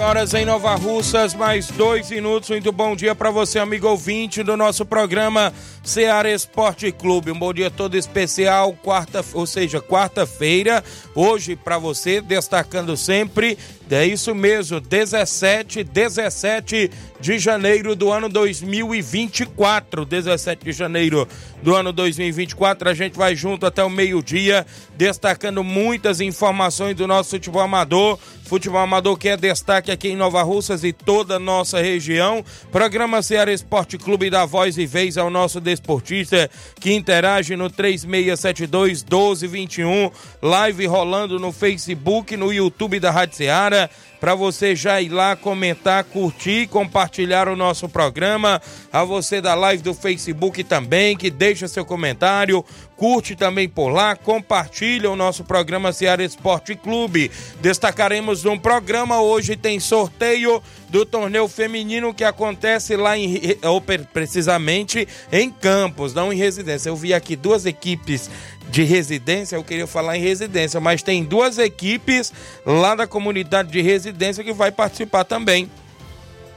Horas, 11 horas em Nova Russas, mais dois minutos. Muito bom dia para você, amigo ouvinte do nosso programa Ceará Esporte Clube. Um bom dia todo especial, quarta, ou seja, quarta-feira. Hoje para você, destacando sempre é isso mesmo, 17, 17 de janeiro do ano 2024. 17 de janeiro do ano 2024. A gente vai junto até o meio-dia, destacando muitas informações do nosso futebol amador. Futebol amador que é destaque aqui em Nova Russas e toda a nossa região. Programa Ceará Esporte Clube da Voz e Vez ao nosso desportista que interage no 3672 1221. Live rolando no Facebook, no YouTube da Rádio Ceará to para você já ir lá comentar, curtir, compartilhar o nosso programa. A você da live do Facebook também, que deixa seu comentário, curte também por lá, compartilha o nosso programa Ceará Esporte Clube. Destacaremos um programa hoje tem sorteio do torneio feminino que acontece lá em ou precisamente em Campos, não em residência. Eu vi aqui duas equipes de residência, eu queria falar em residência, mas tem duas equipes lá da comunidade de residência que vai participar também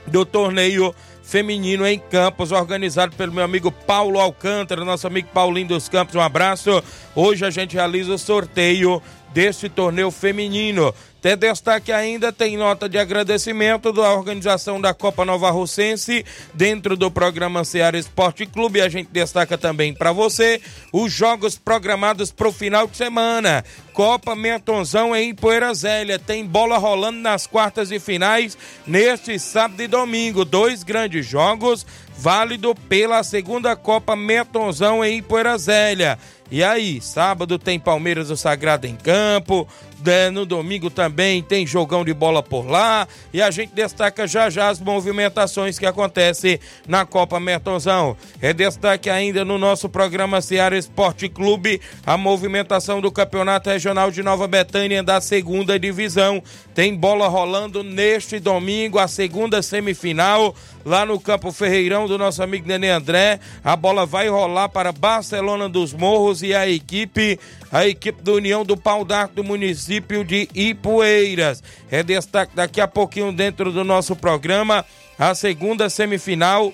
do torneio feminino em Campos, organizado pelo meu amigo Paulo Alcântara, nosso amigo Paulinho dos Campos. Um abraço. Hoje a gente realiza o sorteio desse torneio feminino. Tem destaque ainda, tem nota de agradecimento da organização da Copa Nova Russense dentro do programa Ceará Esporte Clube. A gente destaca também para você os jogos programados para o final de semana. Copa Mentonzão em Poeira Zélia. Tem bola rolando nas quartas e finais neste sábado e domingo. Dois grandes jogos, válido pela segunda Copa Mentonzão em Poeira Zélia. E aí, sábado tem Palmeiras do Sagrado em campo, né, no domingo também tem jogão de bola por lá e a gente destaca já já as movimentações que acontecem na Copa Mertonzão. É destaque ainda no nosso programa Seara Esporte Clube a movimentação do Campeonato Regional de Nova Betânia da segunda divisão. Tem bola rolando neste domingo, a segunda semifinal lá no Campo Ferreirão do nosso amigo Nenê André. A bola vai rolar para Barcelona dos Morros e a equipe, a equipe do União do Pau d'Arco do município de Ipueiras. É destaque daqui a pouquinho dentro do nosso programa a segunda semifinal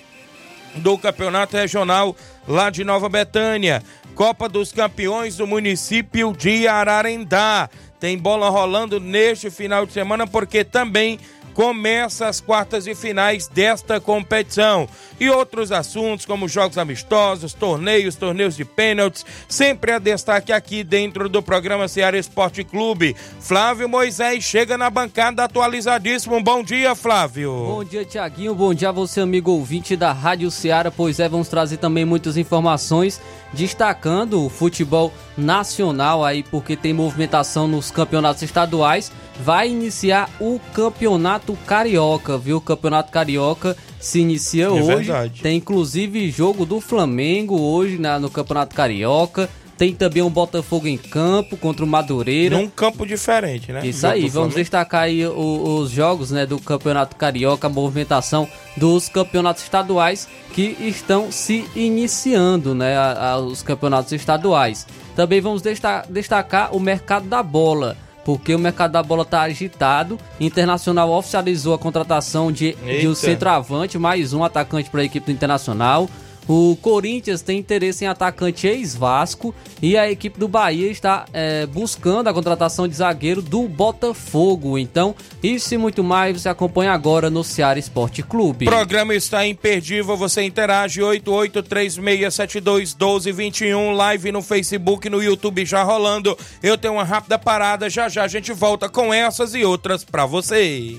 do Campeonato Regional lá de Nova Betânia. Copa dos Campeões do município de Ararendá. Tem bola rolando neste final de semana porque também começa as quartas e finais desta competição. E outros assuntos como jogos amistosos, torneios, torneios de pênaltis, sempre a destaque aqui dentro do programa Ceará Esporte Clube. Flávio Moisés chega na bancada atualizadíssimo. Bom dia, Flávio. Bom dia, Tiaguinho. Bom dia a você, amigo ouvinte da Rádio Ceará. Pois é, vamos trazer também muitas informações destacando o futebol nacional aí, porque tem movimentação nos campeonatos estaduais. Vai iniciar o Campeonato Carioca, viu? O Campeonato Carioca se inicia é hoje. Verdade. Tem inclusive jogo do Flamengo hoje na, no Campeonato Carioca. Tem também um Botafogo em campo contra o Madureira. Num campo diferente, né? Isso aí, vamos destacar aí o, os jogos né, do Campeonato Carioca, a movimentação dos campeonatos estaduais que estão se iniciando, né? A, a, os campeonatos estaduais. Também vamos desta destacar o mercado da bola porque o mercado da bola está agitado. Internacional oficializou a contratação de, de um centroavante, mais um atacante para a equipe do Internacional. O Corinthians tem interesse em atacante ex-Vasco e a equipe do Bahia está é, buscando a contratação de zagueiro do Botafogo. Então, isso e muito mais você acompanha agora no Ceará Esporte Clube. O programa está imperdível, você interage 8836721221, live no Facebook, no YouTube já rolando. Eu tenho uma rápida parada, já já a gente volta com essas e outras para você.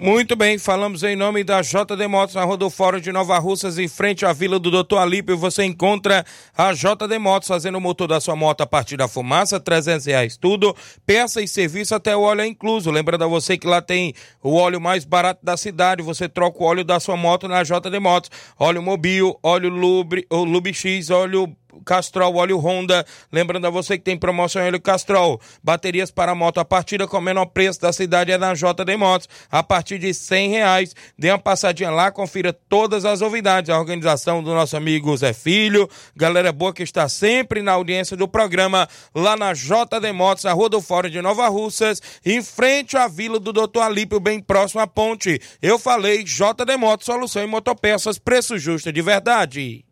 Muito bem, falamos em nome da JD Motos na Rodofórum de Nova Russas, em frente à Vila do Doutor Alípio. Você encontra a JD Motos fazendo o motor da sua moto a partir da fumaça, 300 reais tudo. Peça e serviço até o óleo é incluso. Lembrando a você que lá tem o óleo mais barato da cidade. Você troca o óleo da sua moto na JD Motos. Óleo Mobil, óleo Lubre, ou Lube X, óleo Castrol, óleo Honda. Lembrando a você que tem promoção óleo Castrol. Baterias para moto a partir com o menor preço da cidade é na JD Motos, a partir de cem reais. Dê uma passadinha lá, confira todas as novidades. A organização do nosso amigo Zé Filho, galera boa que está sempre na audiência do programa, lá na JD Motos, na Rua do Fórum de Nova Russas, em frente à Vila do Doutor Alípio, bem próximo à ponte. Eu falei JD Motos, solução em motopeças, preço justo de verdade.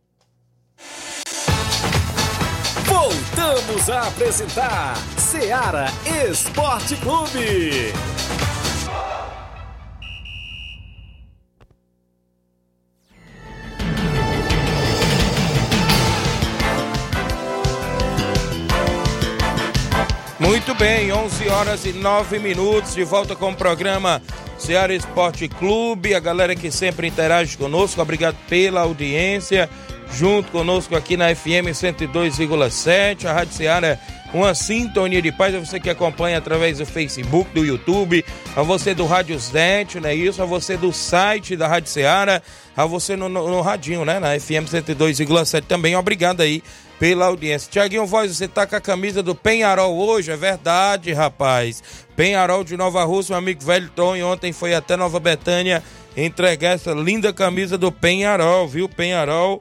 Voltamos a apresentar Seara Esporte Clube. Muito bem, 11 horas e 9 minutos, de volta com o programa Ceará Esporte Clube. A galera que sempre interage conosco, obrigado pela audiência. Junto conosco aqui na FM 102,7, a Rádio Ceará uma sintonia de paz a você que acompanha através do Facebook, do YouTube, a você do Rádio Zete, não é isso? A você do site da Rádio Ceará, a você no, no, no radinho, né? Na FM 102,7 também. Obrigado aí pela audiência. Tiaguinho Voz, você tá com a camisa do Penharol hoje? É verdade, rapaz. Penharol de Nova Rússia, meu amigo velho Tom, ontem foi até Nova Betânia entregar essa linda camisa do Penharol, viu? Penharol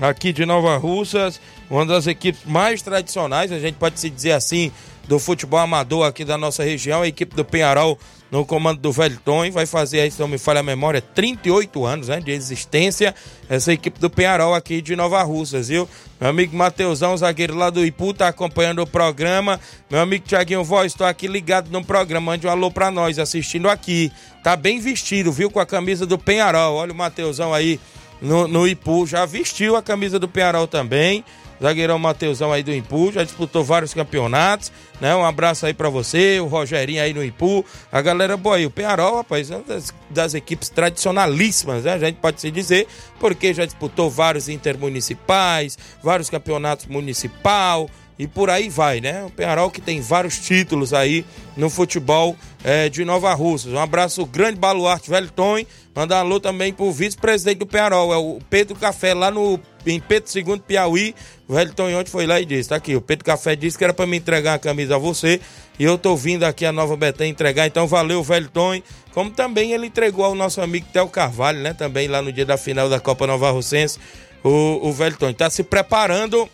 aqui de Nova Russas, uma das equipes mais tradicionais, a gente pode se dizer assim, do futebol amador aqui da nossa região, a equipe do Penharol no comando do Velho Tom, vai fazer aí, se não me falha a memória, 38 anos né, de existência, essa equipe do Penharol aqui de Nova Russas, viu? Meu amigo Mateusão, zagueiro lá do Ipu, tá acompanhando o programa. Meu amigo Tiaguinho Voz, estou aqui ligado no programa, mande um alô pra nós, assistindo aqui. Tá bem vestido, viu? Com a camisa do Penharol. Olha o Mateusão aí no, no Ipu, já vestiu a camisa do Penharol também. zagueirão Mateusão aí do Impu, já disputou vários campeonatos, né? Um abraço aí para você, o Rogerinho aí no Impu, a galera boa aí. O Penharol, rapaz, é uma das, das equipes tradicionalíssimas, né? A gente pode se dizer, porque já disputou vários intermunicipais, vários campeonatos municipal, e por aí vai, né? O Penharol que tem vários títulos aí no futebol é, de Nova Russas. Um abraço grande, Baluarte Velton. Mandar um alô também pro vice-presidente do Penharol, é o Pedro Café, lá no em Pedro II, Piauí. O Velton ontem foi lá e disse: tá aqui, o Pedro Café disse que era para me entregar a camisa a você. E eu tô vindo aqui a Nova Betânia entregar. Então valeu, Velton. Como também ele entregou ao nosso amigo Theo Carvalho, né? Também lá no dia da final da Copa Nova Russense. O, o Velton tá se preparando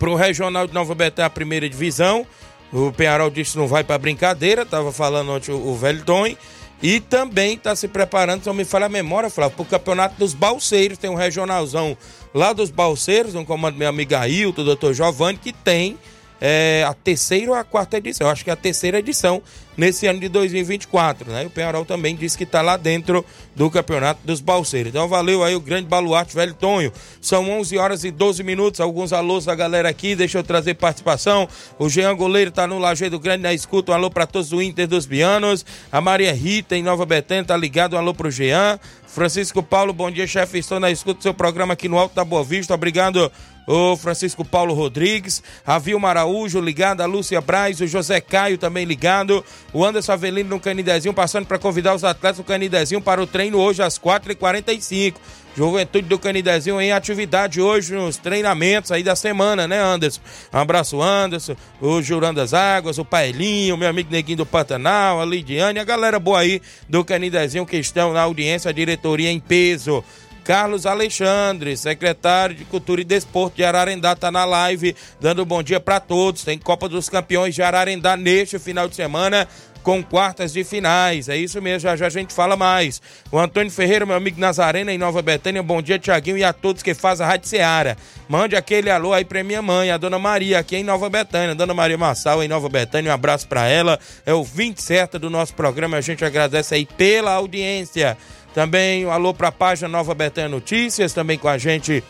para o Regional de Nova Betânia, a primeira divisão. O Penharol disse não vai para brincadeira, estava falando ontem o, o velho Tom. E também está se preparando, se não me falha a memória, Flávio, para o Campeonato dos Balseiros. Tem um regionalzão lá dos Balseiros, um comando meu amigo Ailton, o doutor Giovanni, que tem é, a terceira ou a quarta edição. Eu acho que é a terceira edição nesse ano de 2024, né? E o Penharol também disse que está lá dentro do Campeonato dos Balseiros. Então valeu aí o grande baluarte velho Tonho. São 11 horas e 12 minutos. Alguns alôs da galera aqui, deixa eu trazer participação. O Jean Goleiro tá no Lajeado Grande na escuta. Um alô para todos do Inter dos Bianos. A Maria Rita em Nova Betânia tá ligado. Um alô pro Jean. Francisco Paulo, bom dia, chefe. Estou na escuta do seu programa aqui no Alto da Boa Vista. Obrigado o Francisco Paulo Rodrigues, a Vilma Araújo ligado, a Lúcia Braz, o José Caio também ligado, o Anderson Avelino no Canidezinho, passando para convidar os atletas do Canidezinho para o treino hoje às 4h45. Juventude do Canidezinho em atividade hoje nos treinamentos aí da semana, né, Anderson? Um abraço, Anderson, o Jurando das Águas, o Paelinho, meu amigo Neguinho do Pantanal, a Lidiane, a galera boa aí do Canidezinho que estão na audiência, a diretoria em peso. Carlos Alexandre, secretário de Cultura e Desporto de Ararendá, está na live, dando um bom dia para todos. Tem Copa dos Campeões de Ararendá neste final de semana com quartas de finais. É isso mesmo, já já a gente fala mais. O Antônio Ferreira, meu amigo Nazarena, em Nova Betânia. Bom dia, Tiaguinho, e a todos que fazem a Rádio Seara. Mande aquele alô aí pra minha mãe, a dona Maria, aqui em Nova Betânia. Dona Maria Massal, em Nova Betânia. Um abraço para ela. É o 20 certo do nosso programa. A gente agradece aí pela audiência. Também um alô para a página Nova Betânia Notícias, também com a gente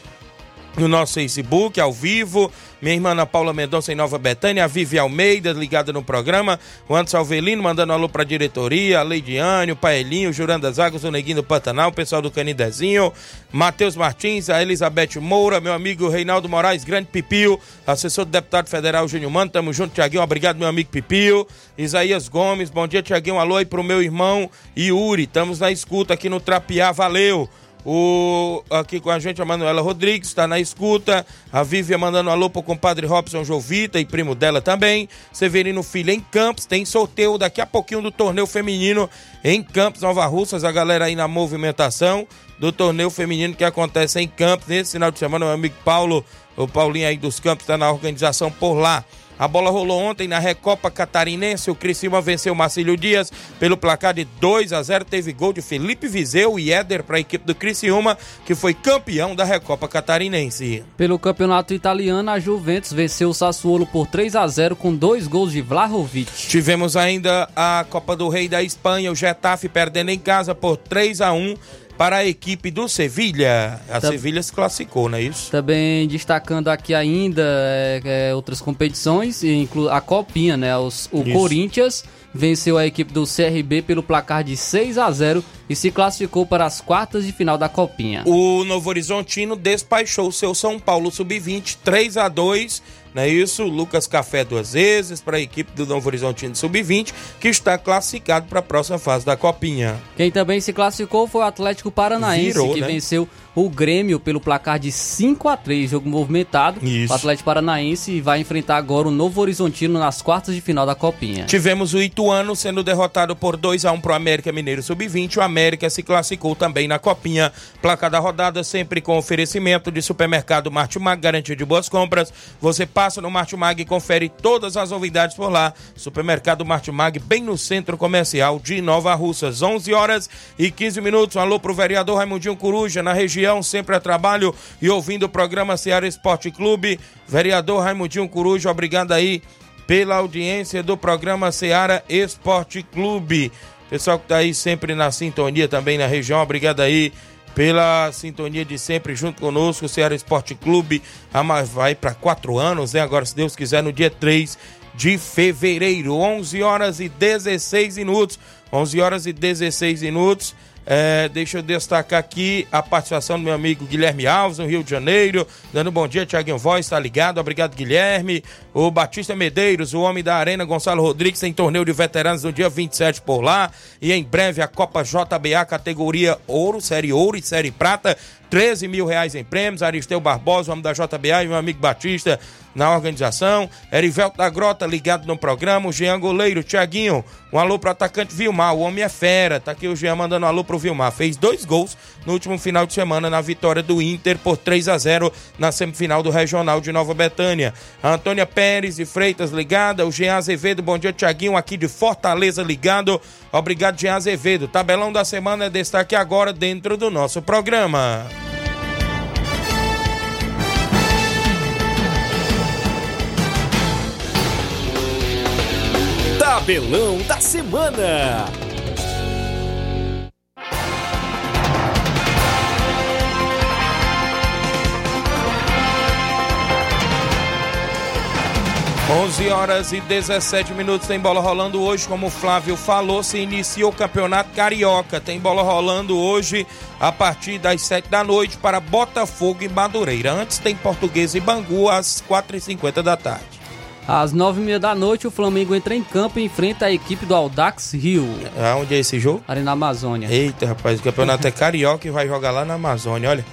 no nosso Facebook, ao vivo. Minha irmã Ana Paula Mendonça em Nova Betânia, a Vivi Almeida ligada no programa, o Anderson Alvelino mandando alô pra diretoria, a Leidiane, o Paelinho, o Jurando das Águas, o Neguinho do Pantanal, o pessoal do Canidezinho, Matheus Martins, a Elizabeth Moura, meu amigo Reinaldo Moraes, grande Pipio, assessor do deputado federal Júnior Mano, tamo junto, Tiaguinho, obrigado meu amigo Pipio, Isaías Gomes, bom dia Tiaguinho, alô aí pro meu irmão Yuri, estamos na escuta aqui no Trapiá, valeu! O, aqui com a gente a Manuela Rodrigues está na escuta. A Vívia mandando alô pro compadre Robson Jovita e primo dela também. Severino Filho em Campos. Tem sorteio daqui a pouquinho do torneio feminino em Campos, Nova Russas. A galera aí na movimentação do torneio feminino que acontece em Campos. Nesse final de semana, meu amigo Paulo, o Paulinho aí dos Campos, está na organização por lá. A bola rolou ontem na Recopa Catarinense. O Criciúma venceu o Marcílio Dias pelo placar de 2 a 0. Teve gol de Felipe Vizeu e Éder para a equipe do Criciúma, que foi campeão da Recopa Catarinense. Pelo campeonato italiano, a Juventus venceu o Sassuolo por 3 a 0 com dois gols de Vlahovic. Tivemos ainda a Copa do Rei da Espanha, o Getafe perdendo em casa por 3 a 1 para a equipe do Sevilha. A Sevilha se classificou, não é isso? Também destacando aqui ainda é, é, outras competições, inclu a Copinha, né? Os, o isso. Corinthians venceu a equipe do CRB pelo placar de 6 a 0 e se classificou para as quartas de final da Copinha. O Novo Horizontino despachou o seu São Paulo Sub-20 3 a 2 não é isso? Lucas Café duas vezes para a equipe do Novo Horizontino Sub-20, que está classificado para a próxima fase da Copinha. Quem também se classificou foi o Atlético Paranaense, Virou, que né? venceu o Grêmio pelo placar de 5 a 3 jogo movimentado. Isso. O Atlético Paranaense vai enfrentar agora o Novo Horizontino nas quartas de final da Copinha. Tivemos o Ituano sendo derrotado por 2 a 1 para o América Mineiro Sub-20. O América se classificou também na Copinha. Placar da rodada sempre com oferecimento de supermercado Martimag, garantia de boas compras. Você passa no Martimag e confere todas as novidades por lá. Supermercado Martimag, bem no centro comercial de Nova Russas. 11 horas e 15 minutos. Um alô pro vereador Raimundinho Coruja, na região sempre a trabalho e ouvindo o programa Ceará Esporte Clube. Vereador Raimundinho Coruja, obrigado aí pela audiência do programa Ceará Esporte Clube. Pessoal que está aí sempre na sintonia também na região, obrigado aí pela sintonia de sempre junto conosco. O Ceará Esporte Clube vai para quatro anos, né? Agora, se Deus quiser, no dia 3 de fevereiro, 11 horas e 16 minutos. 11 horas e 16 minutos. É, deixa eu destacar aqui a participação do meu amigo Guilherme Alves, no Rio de Janeiro. Dando bom dia, Tiaguinho Voz, tá ligado? Obrigado, Guilherme. O Batista Medeiros, o homem da Arena, Gonçalo Rodrigues, tem torneio de veteranos no dia 27 por lá. E em breve a Copa JBA, categoria Ouro, Série Ouro e Série Prata. 13 mil reais em prêmios. Aristeu Barbosa, o homem da JBA, e meu amigo Batista na organização. Erivelto da Grota ligado no programa. O Jean Goleiro, Tiaguinho. Um alô pro atacante Vilmar. O homem é fera. Tá aqui o Jean mandando um alô pro Vilmar. Fez dois gols no último final de semana na vitória do Inter por 3 a 0 na semifinal do Regional de Nova Betânia. A Antônia Pérez e Freitas ligada. O Jean Azevedo, bom dia, Tiaguinho, aqui de Fortaleza ligado. Obrigado, Jean Azevedo. Tabelão da semana é destaque agora dentro do nosso programa. Tabelão da Semana. Onze horas e 17 minutos tem bola rolando hoje, como o Flávio falou, se inicia o Campeonato Carioca. Tem bola rolando hoje a partir das 7 da noite para Botafogo e Madureira. Antes tem Português e Bangu às 4h50 da tarde. Às nove e meia da noite, o Flamengo entra em campo e enfrenta a equipe do Aldax Rio. Aonde é esse jogo? Ali na Amazônia. Eita, rapaz, o campeonato é carioca e vai jogar lá na Amazônia, olha.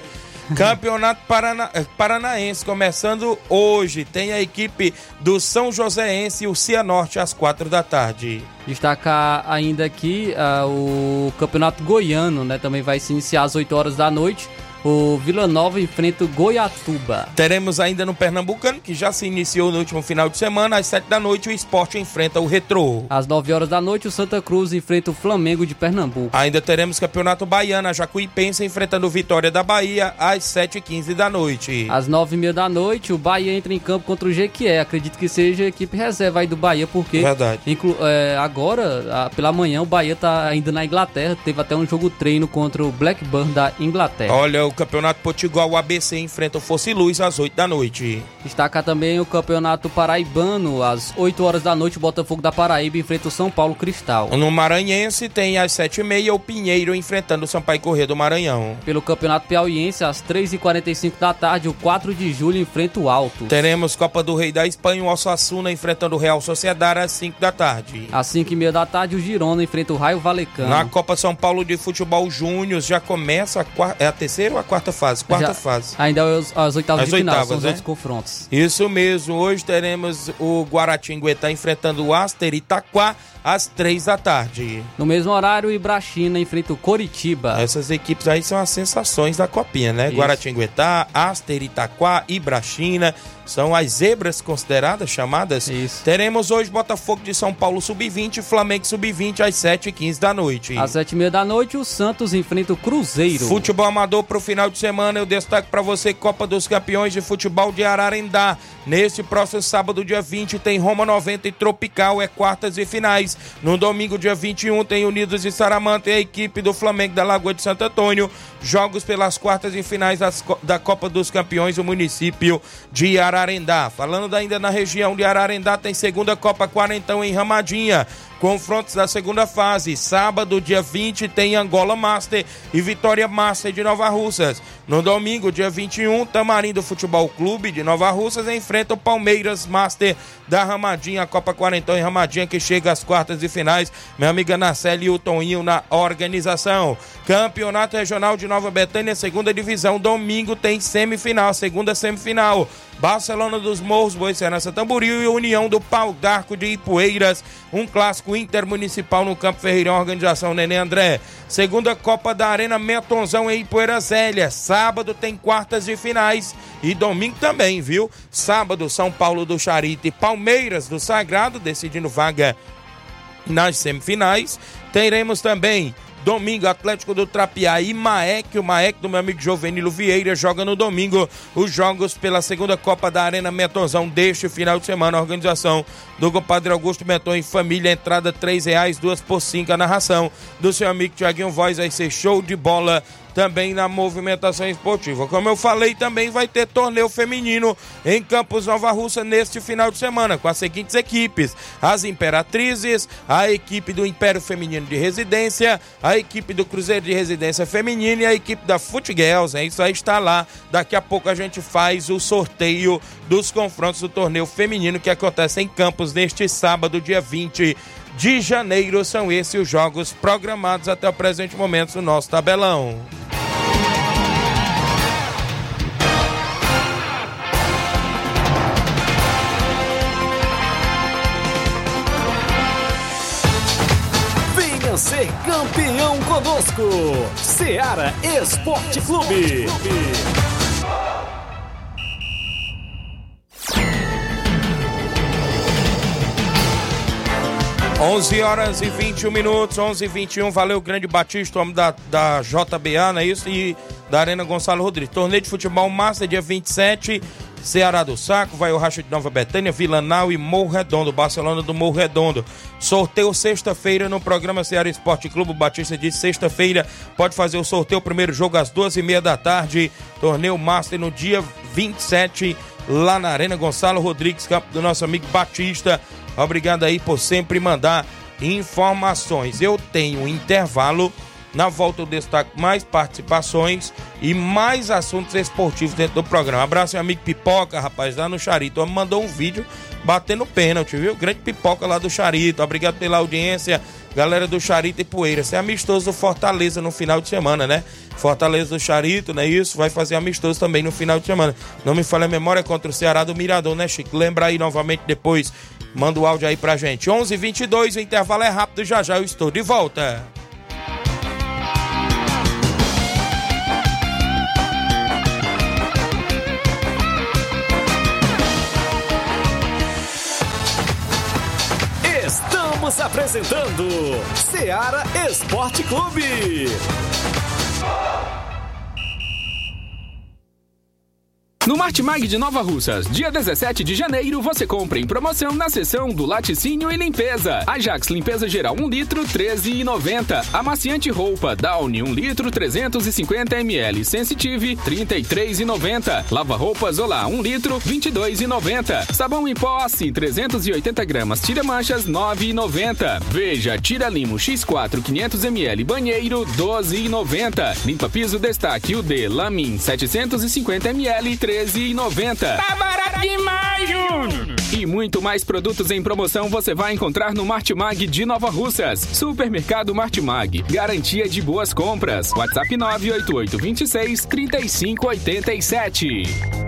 Campeonato Parana... Paranaense começando hoje. Tem a equipe do São Joséense e o Cianorte às quatro da tarde. Destacar ainda aqui uh, o Campeonato Goiano, né? Também vai se iniciar às 8 horas da noite o Vila Nova enfrenta o Goiatuba. Teremos ainda no Pernambucano, que já se iniciou no último final de semana, às 7 da noite, o esporte enfrenta o Retrô. Às 9 horas da noite, o Santa Cruz enfrenta o Flamengo de Pernambuco. Ainda teremos Campeonato Baiano, a Jacuipense enfrentando o Vitória da Bahia, às 7h15 da noite. Às 9h30 da noite, o Bahia entra em campo contra o Jequié. Acredito que seja a equipe reserva aí do Bahia, porque Verdade. É, agora, a, pela manhã, o Bahia tá ainda na Inglaterra. Teve até um jogo treino contra o Blackburn da Inglaterra. Olha, o Campeonato Potiguar, o ABC enfrenta o Fosse Luz às 8 da noite. Destaca também o Campeonato Paraibano, às 8 horas da noite, o Botafogo da Paraíba enfrenta o São Paulo Cristal. No Maranhense tem às 7h30 o Pinheiro enfrentando o Sampaio Corrêa do Maranhão. Pelo Campeonato Piauiense, às 3h45 da tarde, o 4 de julho enfrenta o Alto. Teremos Copa do Rei da Espanha, o Osasuna enfrentando o Real Sociedade às 5 da tarde. Às 5h30 da tarde, o Girona enfrenta o Raio Valecano. Na Copa São Paulo de Futebol Júnior já começa a, quarta, é a terceira a quarta fase? Quarta Já- fase. Ainda é as, as oitavas As de final, oitavas, são os né? outros confrontos. Isso mesmo, hoje teremos o Guaratinguetá enfrentando o Aster Itaquá às 3 da tarde. No mesmo horário, Ibrachina enfrenta o Coritiba. Essas equipes aí são as sensações da copinha, né? Isso. Guaratinguetá, Aster Itaquá, Ibrachina, são as zebras consideradas, chamadas. Isso. Teremos hoje Botafogo de São Paulo Sub-20 e Flamengo Sub-20 às 7h15 da noite. Às sete e meia da noite, o Santos enfrenta o Cruzeiro. Futebol amador para o final de semana, eu destaco para você Copa dos Campeões de Futebol de Ararendá. Neste próximo sábado, dia 20, tem Roma 90 e Tropical, é quartas e finais. No domingo, dia 21, tem Unidos e Saramanta e a equipe do Flamengo da Lagoa de Santo Antônio. Jogos pelas quartas e finais da Copa dos Campeões do município de Ararendá. Falando ainda na região de Ararendá, tem segunda Copa Quarentão em Ramadinha. Confrontos da segunda fase. Sábado, dia 20, tem Angola Master e Vitória Master de Nova Russas. No domingo, dia 21, Tamarindo Futebol Clube de Nova Russas enfrenta o Palmeiras Master da Ramadinha, Copa Quarentão em Ramadinha, que chega às quartas e finais. Minha amiga Nacelle e o Toninho na organização. Campeonato Regional de Nova Betânia, segunda divisão. Domingo tem semifinal, segunda semifinal. Barcelona dos Morros, Boicerança Tamboril e União do Pau d'Arco de Ipueiras. Um clássico intermunicipal no Campo Ferreirão, organização Nenê André. Segunda Copa da Arena Metonzão em Ipueiras Zélia. Sábado tem quartas de finais e domingo também, viu? Sábado, São Paulo do Charito e Palmeiras do Sagrado, decidindo vaga nas semifinais. Teremos também domingo Atlético do Trapiá e Maek, o Maek do meu amigo Jovenilo Vieira joga no domingo os jogos pela segunda Copa da Arena Metonzão deste final de semana. Organização do compadre Augusto Meton e família, entrada R$ reais, duas por cinco. A narração do seu amigo Tiaguinho Voz vai ser show de bola também na movimentação esportiva. Como eu falei, também vai ter torneio feminino em Campos Nova Russa neste final de semana, com as seguintes equipes: as Imperatrizes, a equipe do Império Feminino de Residência, a equipe do Cruzeiro de Residência Feminina e a equipe da Futgirls. É isso aí está lá. Daqui a pouco a gente faz o sorteio dos confrontos do torneio feminino que acontece em Campos neste sábado, dia 20 de janeiro. São esses os jogos programados até o presente momento no nosso tabelão. Venha ser campeão conosco, Seara Esporte Clube. 11 horas e 21 minutos, 11 e 21. Valeu, grande Batista, homem da, da JBA, não é isso? E da Arena Gonçalo Rodrigues. Torneio de futebol massa, dia 27. Ceará do Saco, vai o Racha de Nova Betânia, Vilanal e Morro Redondo, Barcelona do Morro Redondo. Sorteio sexta-feira no programa Ceará Esporte Clube. Batista disse sexta-feira pode fazer o sorteio, primeiro jogo às duas e meia da tarde. Torneio Master no dia 27, lá na Arena Gonçalo Rodrigues, campo do nosso amigo Batista. Obrigado aí por sempre mandar informações. Eu tenho um intervalo. Na volta eu destaco mais participações e mais assuntos esportivos dentro do programa. Abraço, meu amigo Pipoca, rapaz, lá no Charito. Mandou um vídeo batendo pênalti, viu? Grande pipoca lá do Charito. Obrigado pela audiência, galera do Charito e Poeira. Você é amistoso do Fortaleza no final de semana, né? Fortaleza do Charito, não é isso? Vai fazer amistoso também no final de semana. Não me falha a memória contra o Ceará do Mirador, né, Chico? Lembra aí novamente depois. Manda o áudio aí pra gente. 11:22 h 22 o intervalo é rápido, já já eu estou de volta. Estamos apresentando Seara Esporte Clube. No Martimag de Nova Russas, dia 17 de janeiro, você compra em promoção na seção do laticínio e limpeza. Ajax limpeza geral 1 litro, 13,90. Amaciante roupa Downy 1 litro, 350 ml. Sensitive, 33,90. Lava roupas Olá 1 litro, 22,90. Sabão em pó assim 380 gramas. Tira manchas 9,90. Veja, tira limo X4 500 ml banheiro 12,90. Limpa piso destaque UD Lamin 750 ml 13,90. Tá barato demais, Júnior! E muito mais produtos em promoção você vai encontrar no Martimag de Nova Russas. Supermercado Martimag. Garantia de boas compras. WhatsApp 988 26 3587.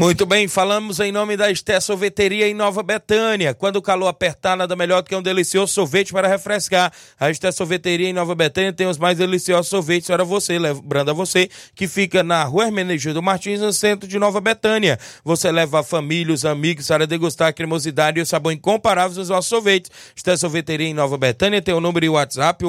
Muito bem, falamos em nome da Esté Sorveteria em Nova Betânia. Quando o calor apertar, nada melhor do que um delicioso sorvete para refrescar. A Esté Sorveteria em Nova Betânia tem os mais deliciosos sorvetes para você, lembrando a você que fica na rua Hermenegildo Martins, no centro de Nova Betânia. Você leva a família, os amigos para degustar a cremosidade e o sabor incomparáveis dos nossos sorvetes. Esté Sorveteria em Nova Betânia tem o número de WhatsApp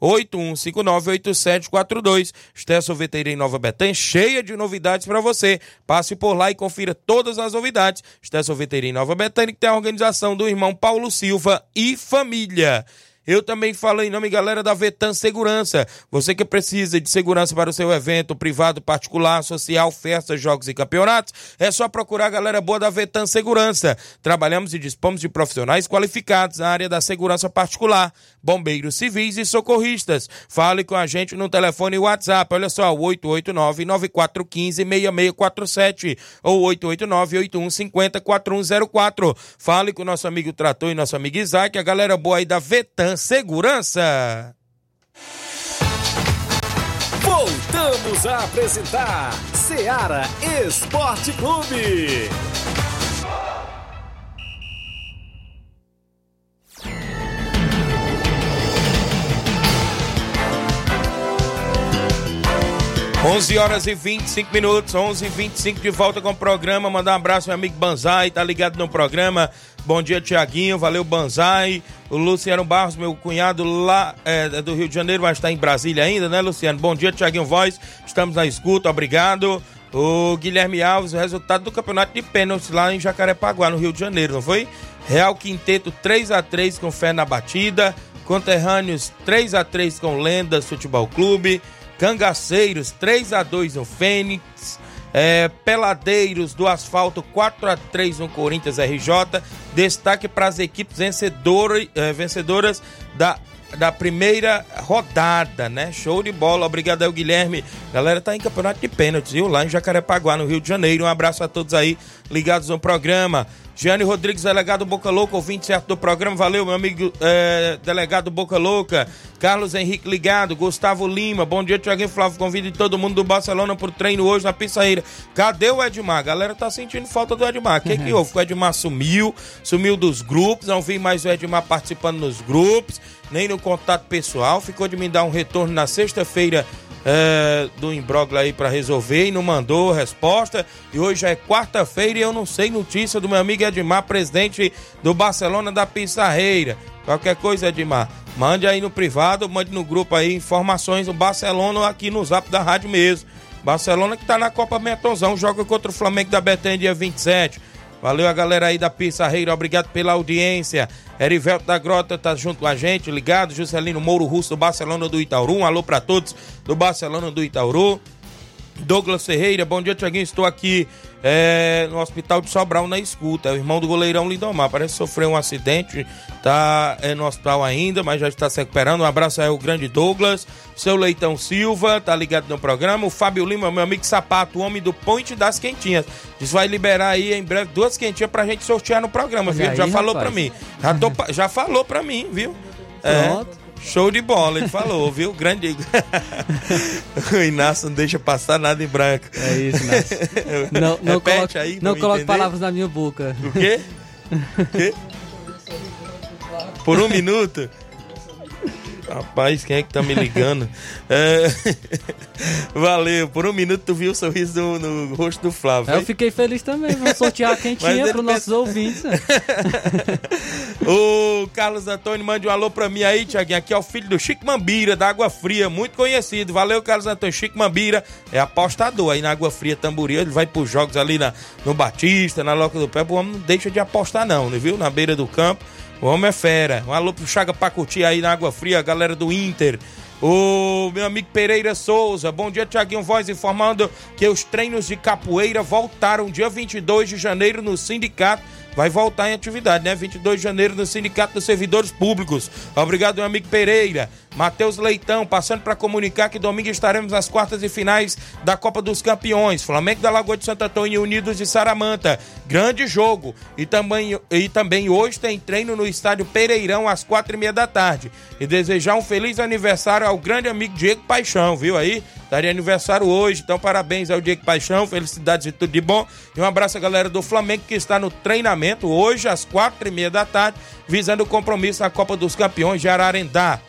889-8159-8742. Esté Sorveteria em Nova Betânia, cheia de novidades para você. Passe por lá e confira todas as novidades. Está Sorveteria em Nova Betânia, tem a organização do irmão Paulo Silva e família. Eu também falo em nome, galera, da Vetan Segurança. Você que precisa de segurança para o seu evento privado, particular, social, festas, jogos e campeonatos, é só procurar a galera boa da Vetan Segurança. Trabalhamos e dispomos de profissionais qualificados na área da segurança particular, bombeiros civis e socorristas. Fale com a gente no telefone e WhatsApp. Olha só, 889-9415-6647 ou 889-8150-4104. Fale com nosso amigo Trator e nosso amigo Isaac, a galera boa aí da Vetan Segurança. Voltamos a apresentar Seara Esporte Clube. 11 horas e 25 minutos, 11 e 25 de volta com o programa. Mandar um abraço meu amigo Banzai, tá ligado no programa. Bom dia, Tiaguinho, valeu Banzai. O Luciano Barros, meu cunhado lá é, do Rio de Janeiro, mas está em Brasília ainda, né, Luciano? Bom dia, Tiaguinho Voz, estamos na escuta, obrigado. O Guilherme Alves, o resultado do campeonato de pênaltis lá em Jacarepaguá, no Rio de Janeiro, não foi? Real Quinteto 3 a 3 com fé na batida. Conterrâneos 3 a 3 com Lendas Futebol Clube. Cangaceiros 3 a 2 no Fênix. É, Peladeiros do Asfalto 4 a 3 no Corinthians RJ. Destaque para as equipes vencedoras, é, vencedoras da, da primeira rodada, né? Show de bola. Obrigado aí, Guilherme. Galera tá em campeonato de pênaltis, viu? Lá em Jacarepaguá, no Rio de Janeiro. Um abraço a todos aí ligados no programa. Gianni Rodrigues, delegado Boca Louca, ouvinte certo do programa. Valeu, meu amigo é, delegado Boca Louca. Carlos Henrique ligado. Gustavo Lima, bom dia, Tiaguinho Flávio. Convide todo mundo do Barcelona pro treino hoje na Pissaíra. Cadê o Edmar? A galera tá sentindo falta do Edmar. O que, que houve? O Edmar sumiu, sumiu dos grupos. Não vi mais o Edmar participando nos grupos, nem no contato pessoal. Ficou de me dar um retorno na sexta-feira é, do imbróglio aí para resolver e não mandou resposta. E hoje é quarta-feira e eu não sei notícia do meu amigo Edmar, presidente do Barcelona da Pissarreira. Qualquer coisa, Edmar, mande aí no privado, mande no grupo aí informações do Barcelona aqui no zap da rádio mesmo. Barcelona que tá na Copa Mentozão, joga contra o Flamengo da Betânia dia 27. Valeu a galera aí da Pissarreira, obrigado pela audiência. Erivelto da Grota tá junto com a gente, ligado. Juscelino Mouro Russo do Barcelona do Itauru. Um alô para todos do Barcelona do Itauru. Douglas Ferreira, bom dia, Tiaguinho. Estou aqui é, no Hospital de Sobral na escuta. É o irmão do goleirão Lindomar. Parece que sofreu um acidente, tá é, no hospital ainda, mas já está se recuperando. Um abraço aí ao grande Douglas. Seu Leitão Silva, tá ligado no programa. O Fábio Lima, meu amigo Sapato, homem do Ponte das Quentinhas. Diz vai liberar aí em breve duas quentinhas pra gente sortear no programa, viu? aí, já falou rapaz. pra mim. Já, tô- já falou pra mim, viu? Pronto. É. Show de bola, ele falou, viu? Grande. o Inácio não deixa passar nada em branco. É isso, né? Não, não Repete coloque, aí, não coloque palavras na minha boca. O quê? O quê? Por um minuto? Rapaz, quem é que tá me ligando? É, Valeu, por um minuto tu viu o sorriso no, no rosto do Flávio. Eu hein? fiquei feliz também. Vamos sortear a quentinha ele para os nossos ouvintes. O Carlos Antônio mande um alô pra mim aí, Tiaguinho. Aqui é o filho do Chico Mambira, da Água Fria, muito conhecido. Valeu, Carlos Antônio. Chico Mambira é apostador aí na Água Fria Tamboril. Ele vai pros jogos ali na, no Batista, na Loca do Pé. O homem não deixa de apostar, não, né, viu? Na beira do campo. O homem é fera. Um alô pro Chaga pra curtir aí na Água Fria, a galera do Inter. O meu amigo Pereira Souza, bom dia, Tiaguinho Voz, informando que os treinos de capoeira voltaram dia 22 de janeiro no sindicato. Vai voltar em atividade, né? 22 de janeiro no Sindicato dos Servidores Públicos. Obrigado, meu amigo Pereira. Matheus Leitão, passando para comunicar que domingo estaremos nas quartas e finais da Copa dos Campeões. Flamengo da Lagoa de Santo Antônio e Unidos de Saramanta. Grande jogo. E também, e também hoje tem treino no estádio Pereirão às quatro e meia da tarde. E desejar um feliz aniversário ao grande amigo Diego Paixão, viu aí? Estaria aniversário hoje, então parabéns ao Diego Paixão, felicidades e tudo de bom. E um abraço à galera do Flamengo que está no treinamento hoje às quatro e meia da tarde, visando o compromisso na Copa dos Campeões de Ararendá.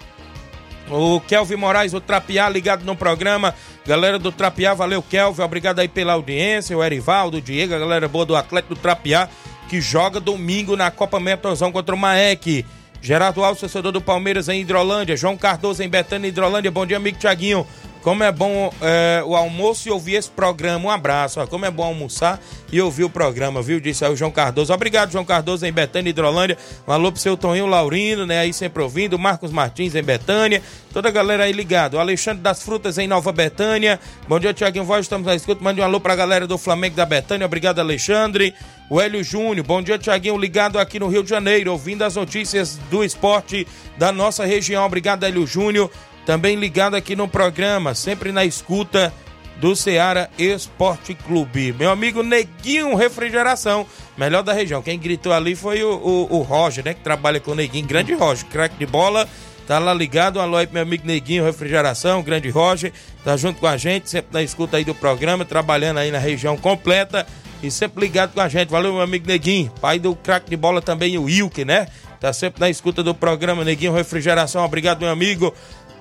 O Kelvin Moraes, o Trapiá, ligado no programa. Galera do Trapiá, valeu, Kelvin. Obrigado aí pela audiência. O Erivaldo, o Diego, a galera boa do Atlético do Trapiá, que joga domingo na Copa Mentozão contra o Maek. Gerardo Alves, torcedor do Palmeiras em Hidrolândia. João Cardoso em Betânia, Hidrolândia. Bom dia, amigo Tiaguinho. Como é bom é, o almoço e ouvir esse programa. Um abraço. Ó. Como é bom almoçar e ouvir o programa, viu? Disse aí o João Cardoso. Obrigado, João Cardoso em Betânia, Hidrolândia. Um alô pro seu Toninho Laurino, né? Aí sempre ouvindo. Marcos Martins em Betânia. Toda a galera aí ligado. O Alexandre das Frutas em Nova Betânia. Bom dia, Tiaguinho Voz. Estamos na escuta. Mande um alô pra galera do Flamengo da Betânia. Obrigado, Alexandre. O Hélio Júnior. Bom dia, Tiaguinho. Ligado aqui no Rio de Janeiro. Ouvindo as notícias do esporte da nossa região. Obrigado, Hélio Júnior. Também ligado aqui no programa, sempre na escuta do Ceará Esporte Clube. Meu amigo Neguinho Refrigeração, melhor da região. Quem gritou ali foi o, o, o Roger, né? Que trabalha com o Neguinho, grande Roger, craque de bola. Tá lá ligado, um alô aí pro meu amigo Neguinho Refrigeração, grande Roger, tá junto com a gente, sempre na escuta aí do programa, trabalhando aí na região completa e sempre ligado com a gente. Valeu, meu amigo Neguinho, pai do craque de bola também, o Wilke, né? Tá sempre na escuta do programa, Neguinho Refrigeração, obrigado, meu amigo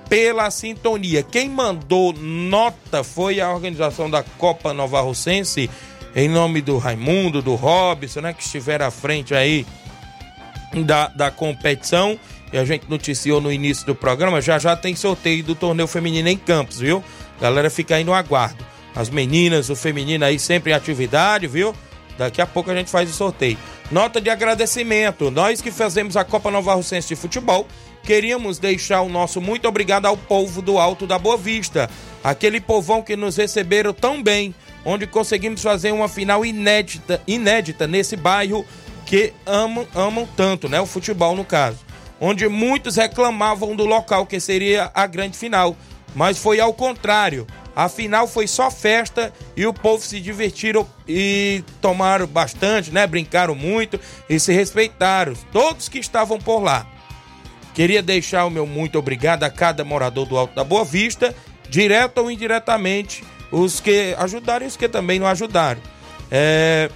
pela sintonia. Quem mandou nota foi a organização da Copa Nova Russense, em nome do Raimundo, do Robson, né, que estiveram à frente aí da, da competição. E a gente noticiou no início do programa, já já tem sorteio do torneio feminino em Campos, viu? Galera fica aí no aguardo. As meninas, o feminino aí sempre em atividade, viu? Daqui a pouco a gente faz o sorteio. Nota de agradecimento. Nós que fazemos a Copa Nova Russense de Futebol queríamos deixar o nosso muito obrigado ao povo do Alto da Boa Vista, aquele povão que nos receberam tão bem, onde conseguimos fazer uma final inédita, inédita nesse bairro que amam, amam tanto, né? O futebol no caso. Onde muitos reclamavam do local que seria a grande final, mas foi ao contrário. A final foi só festa e o povo se divertiram e tomaram bastante, né? Brincaram muito e se respeitaram. Todos que estavam por lá. Queria deixar o meu muito obrigado a cada morador do Alto da Boa Vista, direto ou indiretamente, os que ajudaram e os que também não ajudaram. É,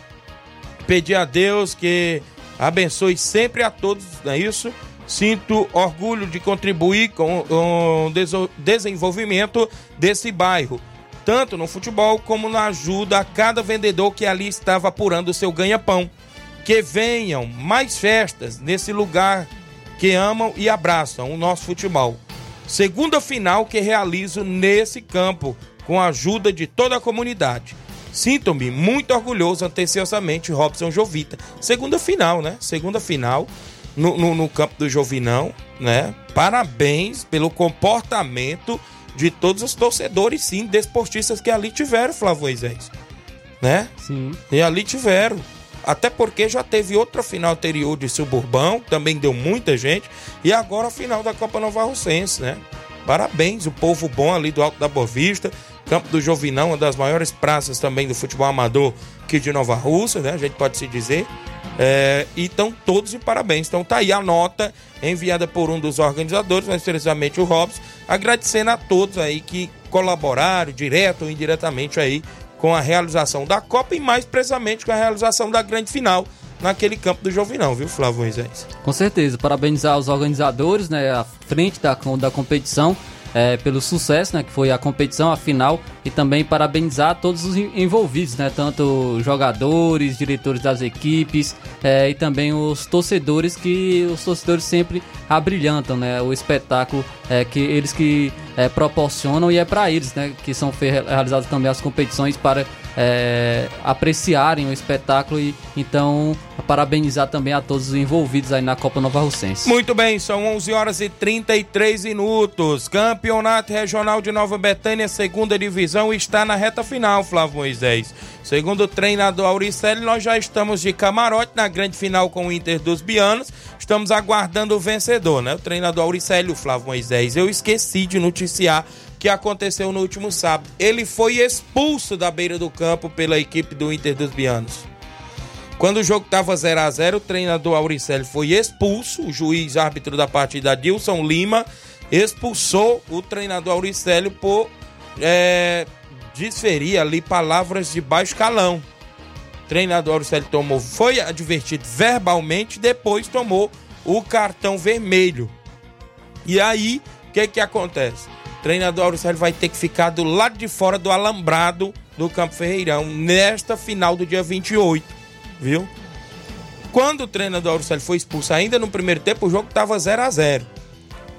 pedir a Deus que abençoe sempre a todos, não é isso? Sinto orgulho de contribuir com o desenvolvimento desse bairro, tanto no futebol como na ajuda a cada vendedor que ali estava apurando o seu ganha-pão. Que venham mais festas nesse lugar que amam e abraçam o nosso futebol. Segunda final que realizo nesse campo, com a ajuda de toda a comunidade. Sinto-me muito orgulhoso anteciosamente, Robson Jovita. Segunda final, né? Segunda final no, no, no campo do Jovinão, né? Parabéns pelo comportamento de todos os torcedores, sim, desportistas que ali tiveram, Flávio Moisés. Né? Sim. E ali tiveram. Até porque já teve outra final anterior de Suburbão, também deu muita gente. E agora a final da Copa Nova Russense, né? Parabéns, o povo bom ali do Alto da Boa Vista. Campo do Jovinão, uma das maiores praças também do futebol amador aqui de Nova Rússia, né? A gente pode se dizer. É, e estão todos de parabéns. Então tá aí a nota enviada por um dos organizadores, mais precisamente o Robson, agradecendo a todos aí que colaboraram, direto ou indiretamente aí, com a realização da Copa e mais precisamente com a realização da grande final naquele campo do Jovinão, viu, Flávio Moisés? Com certeza, parabenizar os organizadores, né, à frente da, da competição, é, pelo sucesso, né, que foi a competição, a final, e também parabenizar todos os envolvidos, né, tanto jogadores, diretores das equipes é, e também os torcedores, que os torcedores sempre abrilhantam, né, o espetáculo é, que eles que é, proporcionam e é para eles, né, que são realizadas também as competições para é, apreciarem o espetáculo e então parabenizar também a todos os envolvidos aí na Copa Nova Russense. Muito bem, são 11 horas e 33 minutos. Campeonato Regional de Nova Betânia, segunda divisão, está na reta final, Flávio Moisés. Segundo o treinador Auricelli, nós já estamos de camarote na grande final com o Inter dos Bianos. Estamos aguardando o vencedor, né? O treinador Auricelli, o Flávio Moisés. Eu esqueci de noticiar que aconteceu no último sábado. Ele foi expulso da beira do campo pela equipe do Inter dos Bianos. Quando o jogo estava 0 a 0 o treinador Auricelli foi expulso, o juiz árbitro da partida Dilson Lima expulsou o treinador Auricelli por é, desferir ali palavras de baixo calão. O treinador Auricelli tomou, foi advertido verbalmente, depois tomou o cartão vermelho. E aí, o que que acontece? Treinador Auricélio vai ter que ficar do lado de fora do alambrado do Campo Ferreirão nesta final do dia 28, viu? Quando o treinador Auricélio foi expulso ainda no primeiro tempo, o jogo estava 0 a 0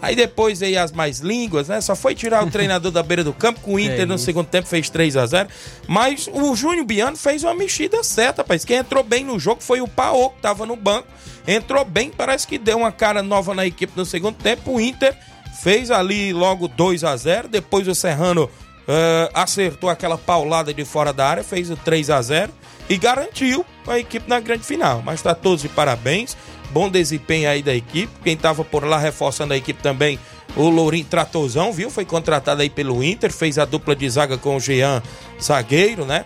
Aí depois aí as mais línguas, né? Só foi tirar o treinador da beira do campo, com o Inter é no segundo tempo fez 3 a 0 Mas o Júnior Biano fez uma mexida certa, rapaz. Quem entrou bem no jogo foi o Paô, que tava no banco. Entrou bem, parece que deu uma cara nova na equipe no segundo tempo. O Inter fez ali logo 2 a 0 depois o Serrano uh, acertou aquela paulada de fora da área, fez o 3 a 0 e garantiu a equipe na grande final. Mas está todos de parabéns, bom desempenho aí da equipe. Quem estava por lá reforçando a equipe também, o Lourinho Tratozão, viu? Foi contratado aí pelo Inter, fez a dupla de zaga com o Jean Zagueiro, né?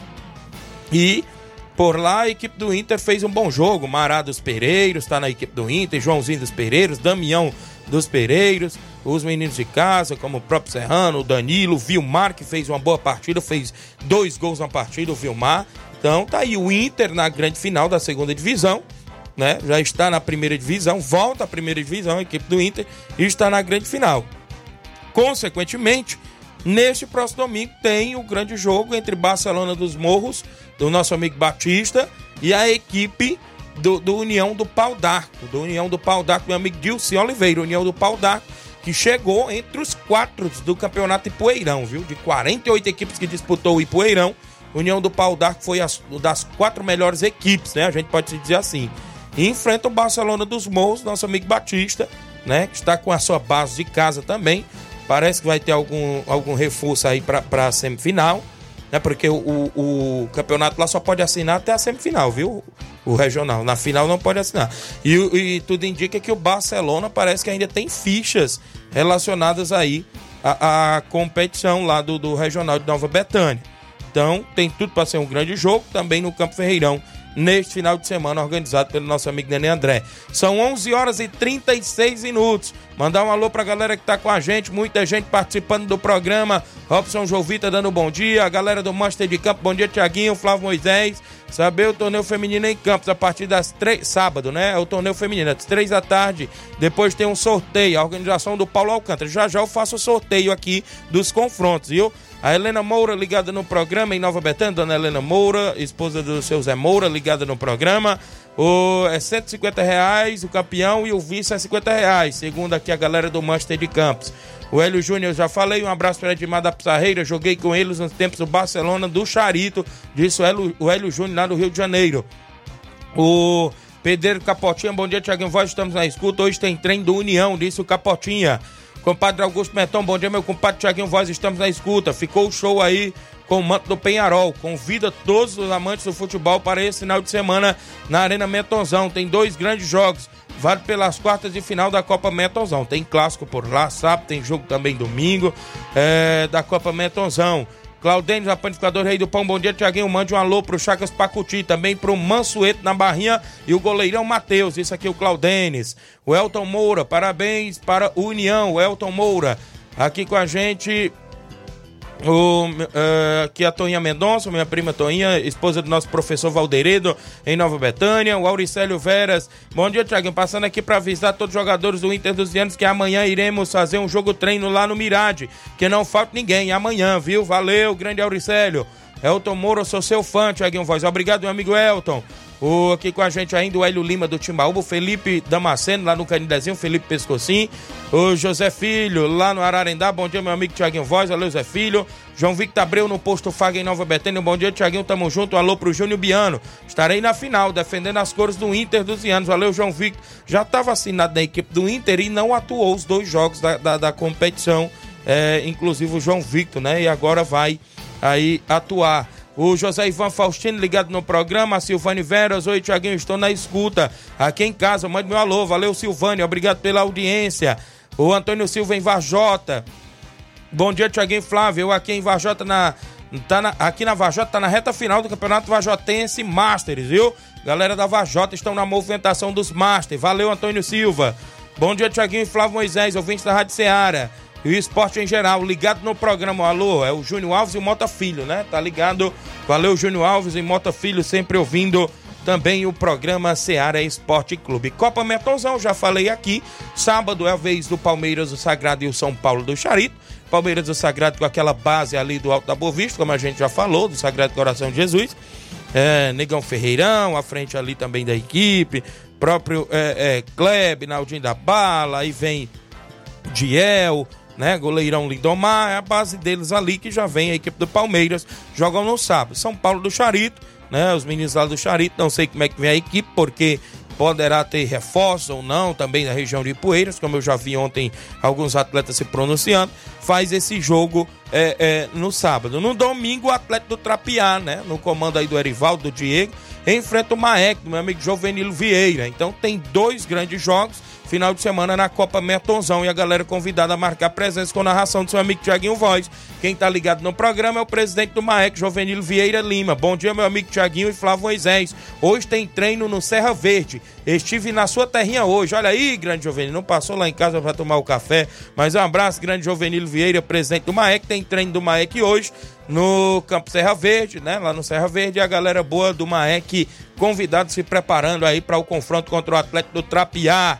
E por lá a equipe do Inter fez um bom jogo. Mará dos Pereiros está na equipe do Inter, Joãozinho dos Pereiros, Damião dos Pereiros, os meninos de casa, como o próprio Serrano, o Danilo, o Vilmar, que fez uma boa partida, fez dois gols na partida, o Vilmar. Então tá aí o Inter na grande final da segunda divisão, né? Já está na primeira divisão, volta à primeira divisão, a equipe do Inter, e está na grande final. Consequentemente, neste próximo domingo tem o grande jogo entre Barcelona dos Morros, do nosso amigo Batista, e a equipe do, do União do Pau d'Arco, do União do Pau d'Arco, meu amigo Dilce Oliveira, União do Pau d'Arco, que chegou entre os quatro do campeonato Ipueirão, viu? De 48 equipes que disputou o Ipueirão, União do Pau d'Arco foi as, das quatro melhores equipes, né? A gente pode dizer assim. E enfrenta o Barcelona dos Morros, nosso amigo Batista, né? Que está com a sua base de casa também. Parece que vai ter algum, algum reforço aí para a semifinal, né? Porque o, o, campeonato lá só pode assinar até a semifinal, viu? O regional. Na final não pode assinar. E, e tudo indica que o Barcelona parece que ainda tem fichas relacionadas aí à, à competição lá do, do regional de Nova Betânia. Então tem tudo para ser um grande jogo também no Campo Ferreirão neste final de semana, organizado pelo nosso amigo Nenê André. São 11 horas e 36 minutos. Mandar um alô pra galera que tá com a gente, muita gente participando do programa. Robson Jovita dando bom dia, a galera do Monster de Campo, bom dia Tiaguinho, Flávio Moisés. Saber o torneio feminino em Campos a partir das três, sábado, né? É o torneio feminino, às três da tarde. Depois tem um sorteio, a organização do Paulo Alcântara. Já já eu faço o sorteio aqui dos confrontos, viu? A Helena Moura ligada no programa em Nova Betânia, dona Helena Moura, esposa do seu Zé Moura, ligada no programa. O, é 150 reais o campeão e o vice é 50 reais, segundo aqui a galera do Manchester de Campos. O Hélio Júnior, já falei, um abraço para Edmar da Pizarreira, joguei com eles nos tempos do Barcelona, do Charito, disse o Hélio, o Hélio Júnior lá do Rio de Janeiro. O Pedreiro Capotinha, bom dia, Tiaguinho Voz, estamos na escuta, hoje tem trem do União, disse o Capotinha. Compadre Augusto Metão, bom dia, meu compadre Tiaguinho Voz, estamos na escuta. Ficou o show aí com o manto do Penharol. Convida todos os amantes do futebol para esse final de semana na Arena Metonzão. Tem dois grandes jogos. Vale pelas quartas de final da Copa Metonzão. Tem clássico por lá, sábado, tem jogo também domingo é, da Copa Metonzão. Claudênio, a panificador Rei do Pão, bom dia, Tiaguinho. Mande um alô pro Chacas Pacuti, também pro Mansueto na Barrinha e o goleirão Matheus. Isso aqui é o Claudênis. O Elton Moura, parabéns para o União, o Elton Moura. Aqui com a gente o, uh, aqui a Toninha Mendonça, minha prima Toninha, esposa do nosso professor Valderedo, em Nova Betânia. O Auricélio Veras. Bom dia, Tiaguinho. Passando aqui para avisar todos os jogadores do Inter dos Anos que amanhã iremos fazer um jogo treino lá no Mirade. Que não falta ninguém. Amanhã, viu? Valeu, grande Auricélio. Elton Moura, sou seu fã, Tiaguinho Voz. Obrigado, meu amigo Elton. O, aqui com a gente ainda o Hélio Lima do Timbaúba, Felipe Damasceno lá no Canidezinho, Felipe Pescocim, o José Filho lá no Ararendá, bom dia meu amigo Tiaguinho Voz, valeu Zé Filho, João Victor Abreu no posto Faga em Nova Betânia, bom dia Tiaguinho, tamo junto, alô pro Júnior Biano, estarei na final defendendo as cores do Inter dos Ianos, valeu João Victor, já tá vacinado na equipe do Inter e não atuou os dois jogos da, da, da competição, é, inclusive o João Victor, né, e agora vai aí atuar. O José Ivan Faustino ligado no programa, Silvane Veras, oi Tiaguinho, estou na escuta. Aqui em casa, mande meu alô, valeu Silvane, obrigado pela audiência. O Antônio Silva em Varjota. Bom dia, Tiaguinho Flávio, eu aqui em Varjota na, tá na, aqui na Varjota, tá na reta final do Campeonato Varjotense Masters, viu? Galera da Varjota estão na movimentação dos Masters. Valeu, Antônio Silva. Bom dia, Tiaguinho Flávio Moisés, ouvinte da Rádio Ceará e o esporte em geral. Ligado no programa Alô, é o Júnior Alves e o Mota Filho, né? Tá ligado? Valeu, Júnior Alves e Mota Filho, sempre ouvindo também o programa Seara Esporte Clube. Copa Metonzão, já falei aqui. Sábado é a vez do Palmeiras do Sagrado e o São Paulo do Charito. Palmeiras do Sagrado com aquela base ali do Alto da Boa Vista, como a gente já falou, do Sagrado Coração de Jesus. É, Negão Ferreirão, à frente ali também da equipe. Próprio é, é, Kleb, Naldinho da Bala, aí vem Diel, né? Goleirão Lindomar, é a base deles ali que já vem a equipe do Palmeiras, jogam no sábado. São Paulo do Charito, né? Os meninos lá do Charito, não sei como é que vem a equipe, porque poderá ter reforços ou não também na região de Poeiras, como eu já vi ontem alguns atletas se pronunciando, faz esse jogo é, é, no sábado. No domingo, o atleta do Trapiá, né? No comando aí do Erivaldo, do Diego, enfrenta o Maek, do meu amigo Jovenilo Vieira. Então tem dois grandes jogos final de semana na Copa Metonzão e a galera convidada a marcar presença com narração do seu amigo Tiaguinho Voz. Quem tá ligado no programa é o presidente do MAEC, Jovenilo Vieira Lima. Bom dia, meu amigo Tiaguinho e Flávio Moisés. Hoje tem treino no Serra Verde. Estive na sua terrinha hoje. Olha aí, grande Jovenilo. Não passou lá em casa para tomar o café, mas um abraço, grande Jovenilo Vieira, presidente do MAEC. Tem treino do MAEC hoje no Campo Serra Verde, né? Lá no Serra Verde, a galera boa do MAEC convidado se preparando aí para o confronto contra o Atlético do Trapiá.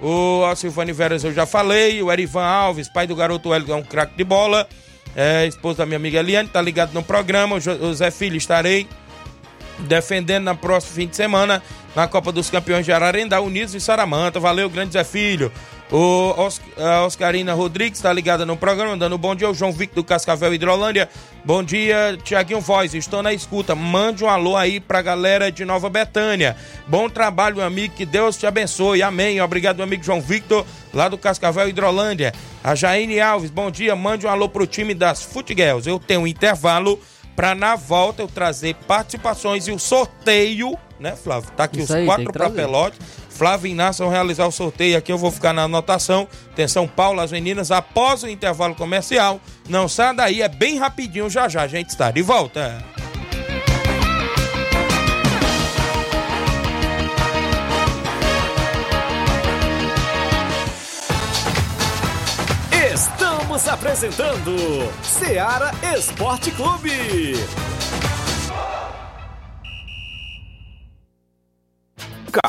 O Silvani Veras eu já falei. O Erivan Alves, pai do garoto Hélio, é um craque de bola. É, esposa da minha amiga Eliane, tá ligado no programa. O Zé Filho estarei defendendo na próxima fim de semana na Copa dos Campeões de Ararendá, Unidos e Saramanta. Valeu, grande Zé Filho. O Oscarina Rodrigues está ligada no programa, dando um bom dia. O João Victor do Cascavel Hidrolândia. Bom dia, Tiaguinho Voz. Estou na escuta. Mande um alô aí pra galera de Nova Betânia. Bom trabalho, meu amigo. Que Deus te abençoe. Amém. Obrigado, meu amigo João Victor, lá do Cascavel Hidrolândia. A Jaine Alves, bom dia. Mande um alô pro time das Futiguels. Eu tenho um intervalo para na volta eu trazer participações e o sorteio, né, Flávio? Tá aqui Isso os aí, quatro que trazer. Flávio e Inácio vão realizar o sorteio aqui, eu vou ficar na anotação. Atenção, Paulo, as meninas, após o intervalo comercial. Não sai daí, é bem rapidinho, já já a gente está de volta. Estamos apresentando Seara Esporte Clube.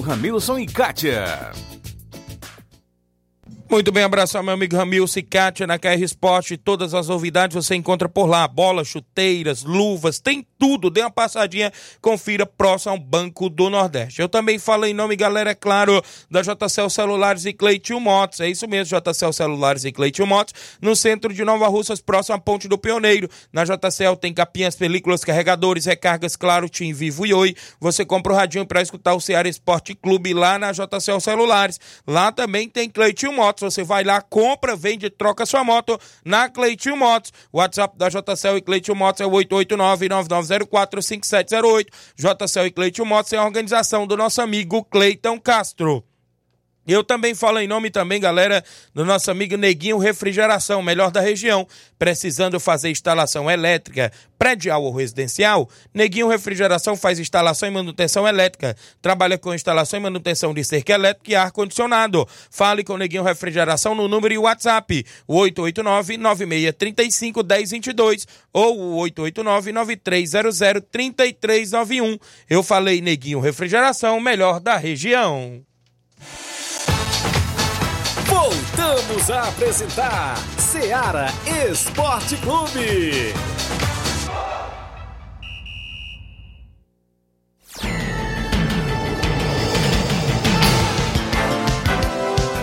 Ramilson e Kátia. Muito bem, abraço ao meu amigo Ramil Cicatia na KR Sport. Todas as novidades você encontra por lá. Bolas, chuteiras, luvas, tem tudo. Dê uma passadinha, confira próximo ao Banco do Nordeste. Eu também falo em nome, galera, é claro, da JCL Celulares e Cleitinho Motos. É isso mesmo, JCL Celulares e Cleitinho Motos, no centro de Nova Russas, próximo à Ponte do Pioneiro. Na JCL tem capinhas, películas, carregadores, recargas, claro, Tim Vivo e Oi. Você compra o radinho para escutar o Ceará Esporte Clube lá na JCL Celulares. Lá também tem Cleitinho Motos. Você vai lá, compra, vende, troca sua moto na Cleitinho Motos. WhatsApp da JCL e Cleitinho Motos é o 889-9904-5708. JCL e Cleitinho Motos a organização do nosso amigo Cleiton Castro. Eu também falo em nome também, galera, do nosso amigo Neguinho Refrigeração, melhor da região. Precisando fazer instalação elétrica, predial ou residencial? Neguinho Refrigeração faz instalação e manutenção elétrica. Trabalha com instalação e manutenção de cerca elétrica e ar-condicionado. Fale com Neguinho Refrigeração no número e WhatsApp, o 889-9635-1022 ou o 889-9300-3391. Eu falei Neguinho Refrigeração, melhor da região. Voltamos a apresentar Seara Esporte Clube.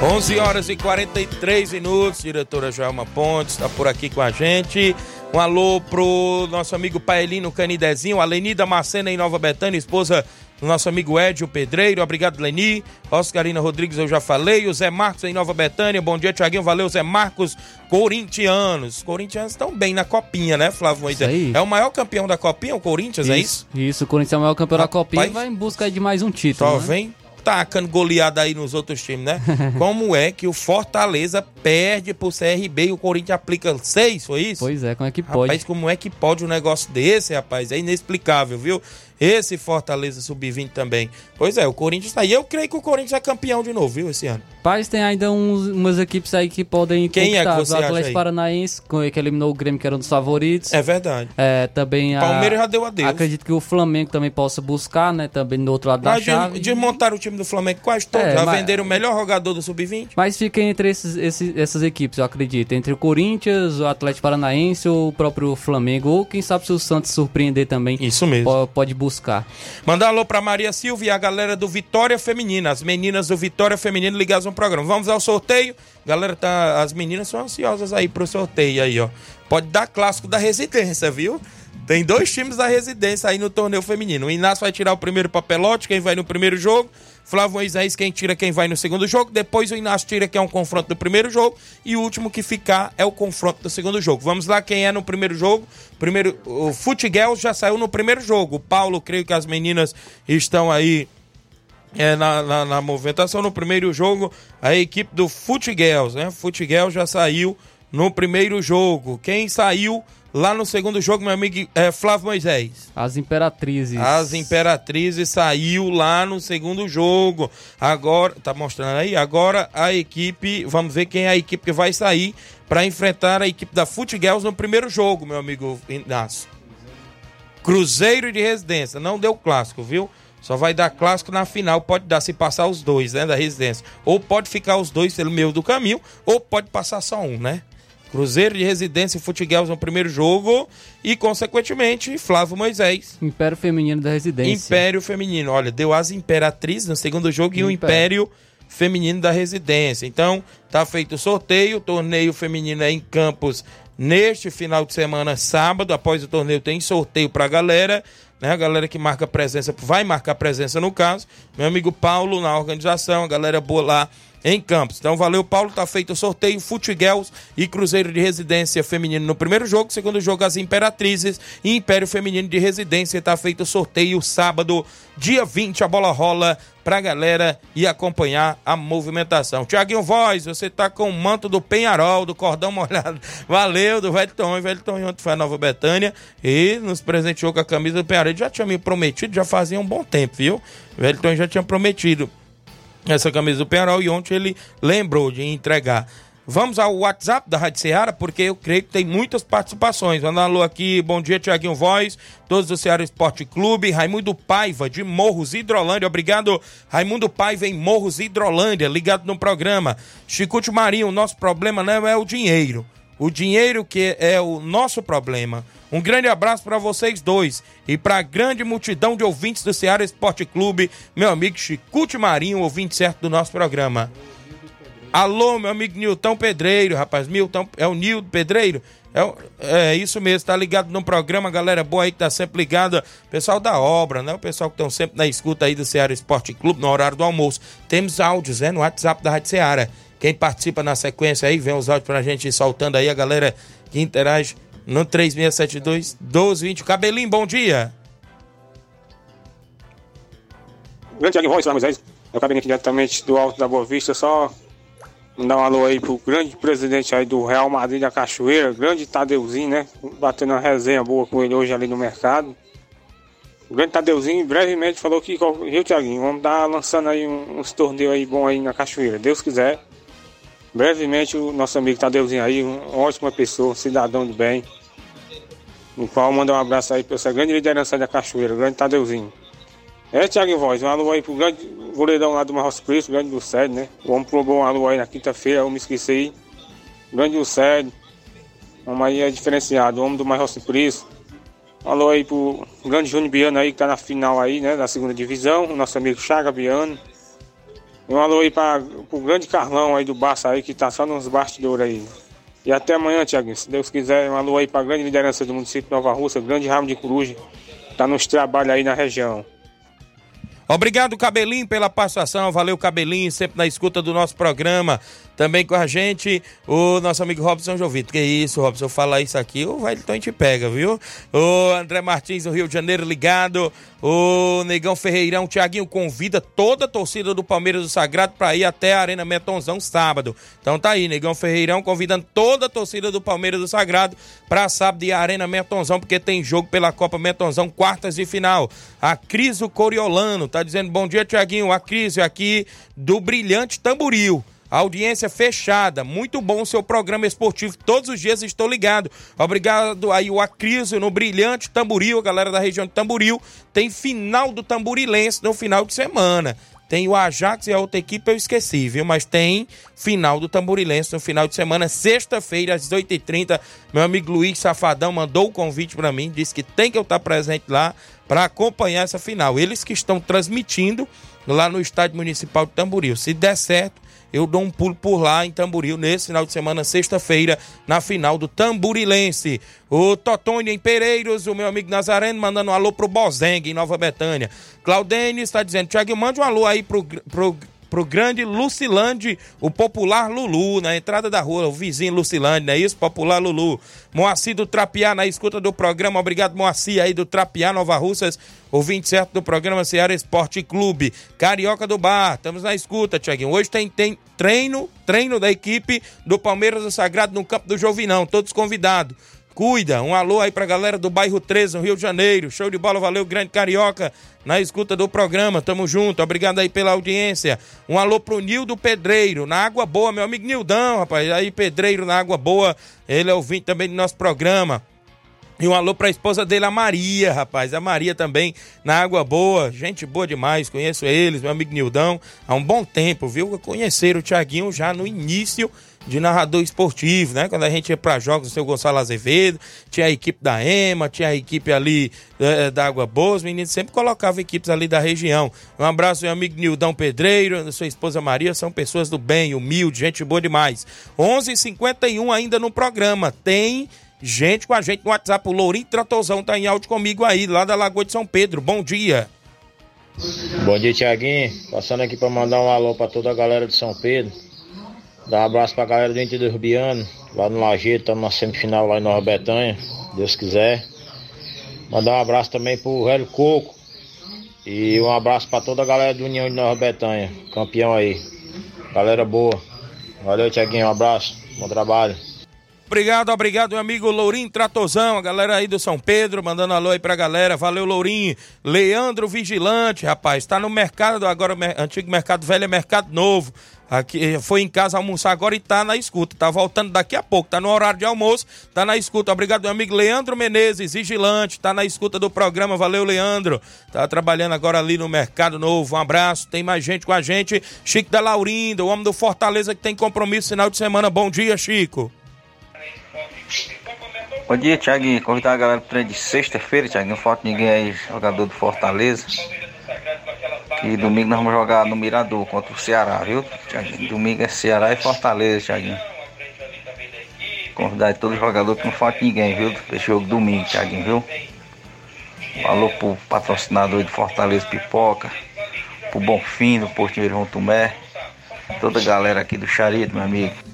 11 horas e 43 minutos, diretora Joelma Pontes está por aqui com a gente. Um alô pro nosso amigo Paelino Canidezinho, a Lenida Macena em Nova Betânia, esposa do nosso amigo Edio Pedreiro. Obrigado, Leni. Oscarina Rodrigues, eu já falei. O Zé Marcos em Nova Betânia. Bom dia, Tiaguinho. Valeu, Zé Marcos. Corintianos. Os corintianos estão bem na copinha, né, Flávio Moisés? aí. É o maior campeão da copinha, o Corinthians, é isso? Isso, o Corinthians é o maior campeão da Rapaz. Copinha e vai em busca de mais um título. Só né? vem tacando goleada aí nos outros times, né? Como é que o Fortaleza perde pro CRB e o Corinthians aplica seis, foi isso? Pois é, como é que pode? Rapaz, como é que pode um negócio desse, rapaz? É inexplicável, viu? Esse Fortaleza Sub-20 também. Pois é, o Corinthians tá aí. Eu creio que o Corinthians é campeão de novo, viu, esse ano. Rapaz, tem ainda uns, umas equipes aí que podem Quem é que você o Atlético aí? Paranaense, que eliminou o Grêmio, que era um dos favoritos. É verdade. É, também a... Palmeiras já deu adeus. Acredito que o Flamengo também possa buscar, né? Também do outro lado da Mas chave. de, desmontaram o time do Flamengo quase todo. É, já mas- venderam o melhor jogador do Sub-20. Mas fica entre esses, esses- essas equipes, eu acredito. Entre o Corinthians, o Atlético Paranaense ou o próprio Flamengo. Ou quem sabe se o Santos surpreender também. Isso mesmo. po- Pode buscar. Mandar um alô pra Maria Silva e a galera do Vitória Feminina, as meninas do Vitória Feminino ligadas no programa. Vamos ao sorteio. Galera, tá, as meninas são ansiosas aí pro sorteio aí, ó. Pode dar clássico da residência, viu? Tem dois times da residência aí no torneio feminino. O Inácio vai tirar o primeiro papelote, quem vai no primeiro jogo. Flávio Moisés, quem tira quem vai no segundo jogo. Depois o Inácio tira que é um confronto do primeiro jogo. E o último que ficar é o confronto do segundo jogo. Vamos lá, quem é no primeiro jogo? Primeiro, o Futiguel já saiu no primeiro jogo. O Paulo, creio que as meninas estão aí é, na, na, na movimentação. No primeiro jogo, a equipe do Futiguels, né? Futiguel já saiu no primeiro jogo. Quem saiu lá no segundo jogo, meu amigo é, Flávio Moisés? As Imperatrizes. As Imperatrizes saiu lá no segundo jogo. Agora, tá mostrando aí? Agora a equipe, vamos ver quem é a equipe que vai sair para enfrentar a equipe da Futgirls no primeiro jogo, meu amigo Inácio. Cruzeiro de Residência, não deu clássico, viu? Só vai dar clássico na final, pode dar se passar os dois, né, da Residência. Ou pode ficar os dois pelo meio do caminho, ou pode passar só um, né? Cruzeiro de Residência e Futiguelos no primeiro jogo e, consequentemente, Flávio Moisés. Império Feminino da Residência. Império Feminino. Olha, deu as Imperatrizes no segundo jogo e o Império Feminino da Residência. Então, tá feito o sorteio, o torneio feminino é em Campos neste final de semana, sábado. Após o torneio, tem sorteio pra galera. Né? A galera que marca presença, vai marcar presença no caso. Meu amigo Paulo na organização, a galera boa lá em Campos. Então valeu, Paulo. Tá feito o sorteio. Futiguels e Cruzeiro de Residência Feminino no primeiro jogo. Segundo jogo, as Imperatrizes e Império Feminino de Residência. Tá feito o sorteio sábado, dia 20. A bola rola pra galera e acompanhar a movimentação. Tiaguinho Voz, você tá com o manto do Penharol, do cordão molhado. Valeu, do. Velho Tom ontem foi a Nova Betânia e nos presenteou com a camisa do Penharol. Ele já tinha me prometido, já fazia um bom tempo, viu? Tom já tinha prometido essa camisa do Penharol e ontem ele lembrou de entregar. Vamos ao WhatsApp da Rádio Ceará, porque eu creio que tem muitas participações. Um alô aqui, bom dia, Tiaguinho Voz, todos do Ceará Esporte Clube, Raimundo Paiva, de Morros Hidrolândia, obrigado, Raimundo Paiva em Morros Hidrolândia, ligado no programa. Chicute Marinho, o nosso problema não é o dinheiro, o dinheiro que é o nosso problema. Um grande abraço para vocês dois e para a grande multidão de ouvintes do Ceará Esporte Clube, meu amigo Chicute Marinho, ouvinte certo do nosso programa. Alô, meu amigo Nilton Pedreiro, rapaz. Milton, é o Nildo Pedreiro? É, é, isso mesmo, tá ligado no programa, galera boa aí que tá sempre ligada. Pessoal da obra, né? O pessoal que estão sempre na escuta aí do Ceará Esporte Clube no horário do almoço. Temos áudios, né? No WhatsApp da Rádio Ceará. Quem participa na sequência aí, vem os áudios pra gente soltando aí, a galera que interage no 3672 1220. Cabelinho, bom dia. Grande Thiago Voz, Moisés. Eu acabei aqui diretamente do Alto da Boa Vista, só mandar um alô aí pro grande presidente aí do Real Madrid da Cachoeira, grande Tadeuzinho, né? Batendo uma resenha boa com ele hoje ali no mercado. O grande Tadeuzinho brevemente falou que, Rio Thiaguinho, vamos dar lançando aí uns torneios aí bom aí na Cachoeira, Deus quiser. Brevemente o nosso amigo Tadeuzinho aí, uma ótima pessoa, cidadão de bem. No qual manda um abraço aí para essa grande liderança da Cachoeira, o grande Tadeuzinho. É, Thiago Voz, um alô aí pro grande goleirão lá do Marros Cristo, grande do Sede, né? O homem probou um alô aí na quinta-feira, eu me esqueci. Grande do Sede. O homem aí é diferenciado, o homem do Marros Cristo. Um alô aí pro grande Júnior Biano aí, que tá na final aí, né? Da segunda divisão. O nosso amigo Chaga Biano. Um alô aí para o grande Carlão aí do Barça aí, que tá só nos bastidores aí. E até amanhã, Tiaguinho. Se Deus quiser, um alô aí para a grande liderança do município de Nova Rússia, grande ramo de coruja, tá nos trabalhos aí na região. Obrigado, Cabelinho, pela participação. Valeu, Cabelinho, sempre na escuta do nosso programa. Também com a gente, o nosso amigo Robson Jovito. Que isso, Robson, falar isso aqui, o Wellington te pega, viu? O André Martins do Rio de Janeiro ligado. O Negão Ferreirão, Tiaguinho convida toda a torcida do Palmeiras do Sagrado para ir até a Arena Metonzão sábado. Então tá aí, Negão Ferreirão convidando toda a torcida do Palmeiras do Sagrado para sábado ir à Arena Metonzão, porque tem jogo pela Copa Metonzão, quartas de final. A Criso Coriolano tá dizendo bom dia, Tiaguinho. A Criso aqui do Brilhante Tamboril. Audiência fechada. Muito bom seu programa esportivo. Todos os dias estou ligado. Obrigado aí o Acriso no Brilhante Tamboril, a galera da região de Tamboril. Tem final do Tamborilense no final de semana. Tem o Ajax e a outra equipe eu esqueci, viu? Mas tem final do Tamborilense no final de semana, sexta-feira, às 18h30. Meu amigo Luiz Safadão mandou o convite para mim, disse que tem que eu estar presente lá para acompanhar essa final. Eles que estão transmitindo lá no Estádio Municipal de Tamboril. Se der certo, eu dou um pulo por lá em Tamboril nesse final de semana, sexta-feira, na final do Tamburilense. O Totônio em Pereiros, o meu amigo Nazareno, mandando um alô pro Bozengue, em Nova Betânia. Claudene está dizendo, Tiago, mande um alô aí pro, pro pro grande Lucilande, o popular Lulu, na entrada da rua, o vizinho Lucilande, não é isso? Popular Lulu. Moacir do Trapiá, na escuta do programa, obrigado Moacir aí do Trapiá, Nova Russas, o 27 do programa Ceará Esporte Clube. Carioca do Bar, estamos na escuta, Tiaguinho. Hoje tem, tem treino, treino da equipe do Palmeiras do Sagrado no campo do Jovinão, todos convidados. Cuida. Um alô aí pra galera do bairro 13, no Rio de Janeiro. Show de bola, valeu, grande carioca, na escuta do programa. Tamo junto, obrigado aí pela audiência. Um alô pro Nildo Pedreiro, na Água Boa, meu amigo Nildão, rapaz. Aí, Pedreiro, na Água Boa, ele é ouvinte também do nosso programa. E um alô pra esposa dele, a Maria, rapaz. A Maria também, na Água Boa. Gente boa demais, conheço eles, meu amigo Nildão, há um bom tempo, viu? Conheceram o Thiaguinho já no início de narrador esportivo, né? Quando a gente ia para jogos do seu Gonçalo Azevedo, tinha a equipe da EMA, tinha a equipe ali é, da Água Boa, os meninos sempre colocavam equipes ali da região. Um abraço, meu amigo Nildão Pedreiro, sua esposa Maria, são pessoas do bem, humilde, gente boa demais. 11:51 h 51 ainda no programa, tem gente com a gente no WhatsApp, o Lourinho Tratozão tá em áudio comigo aí, lá da Lagoa de São Pedro, bom dia. Bom dia, Tiaguinho. Passando aqui para mandar um alô para toda a galera de São Pedro. Dar um abraço pra galera do Inter do Rubiano, lá no Lajeiro, estamos na semifinal lá em Nova Betânia, Deus quiser. Mandar um abraço também pro Velho Coco. E um abraço para toda a galera do União de Nova Betânia, campeão aí. Galera boa. Valeu, Tiaguinho, um abraço. Bom trabalho. Obrigado, obrigado, meu amigo Lourinho Tratozão, a galera aí do São Pedro, mandando alô aí pra galera. Valeu, Lourinho. Leandro Vigilante, rapaz, tá no mercado agora, antigo mercado velho, é mercado novo. Aqui, foi em casa almoçar agora e tá na escuta. Tá voltando daqui a pouco, tá no horário de almoço, tá na escuta. Obrigado, meu amigo Leandro Menezes, vigilante, tá na escuta do programa. Valeu, Leandro. Tá trabalhando agora ali no Mercado Novo. Um abraço. Tem mais gente com a gente. Chico da Laurinda, o homem do Fortaleza que tem compromisso final de semana. Bom dia, Chico. Bom dia, Thiaguinho. Convidar a galera pro treino de sexta-feira, Thiaguinho. Não falta ninguém aí, jogador do Fortaleza. E domingo nós vamos jogar no Mirador contra o Ceará, viu? Thiaguinho? Domingo é Ceará e Fortaleza, Thiaguinho. Convidar todos os jogadores que não falta ninguém, viu? Esse jogo domingo, Thiaguinho, viu? Falou pro patrocinador de Fortaleza Pipoca, pro Bonfim, do Portinho João Tomé, toda a galera aqui do Charito, meu amigo.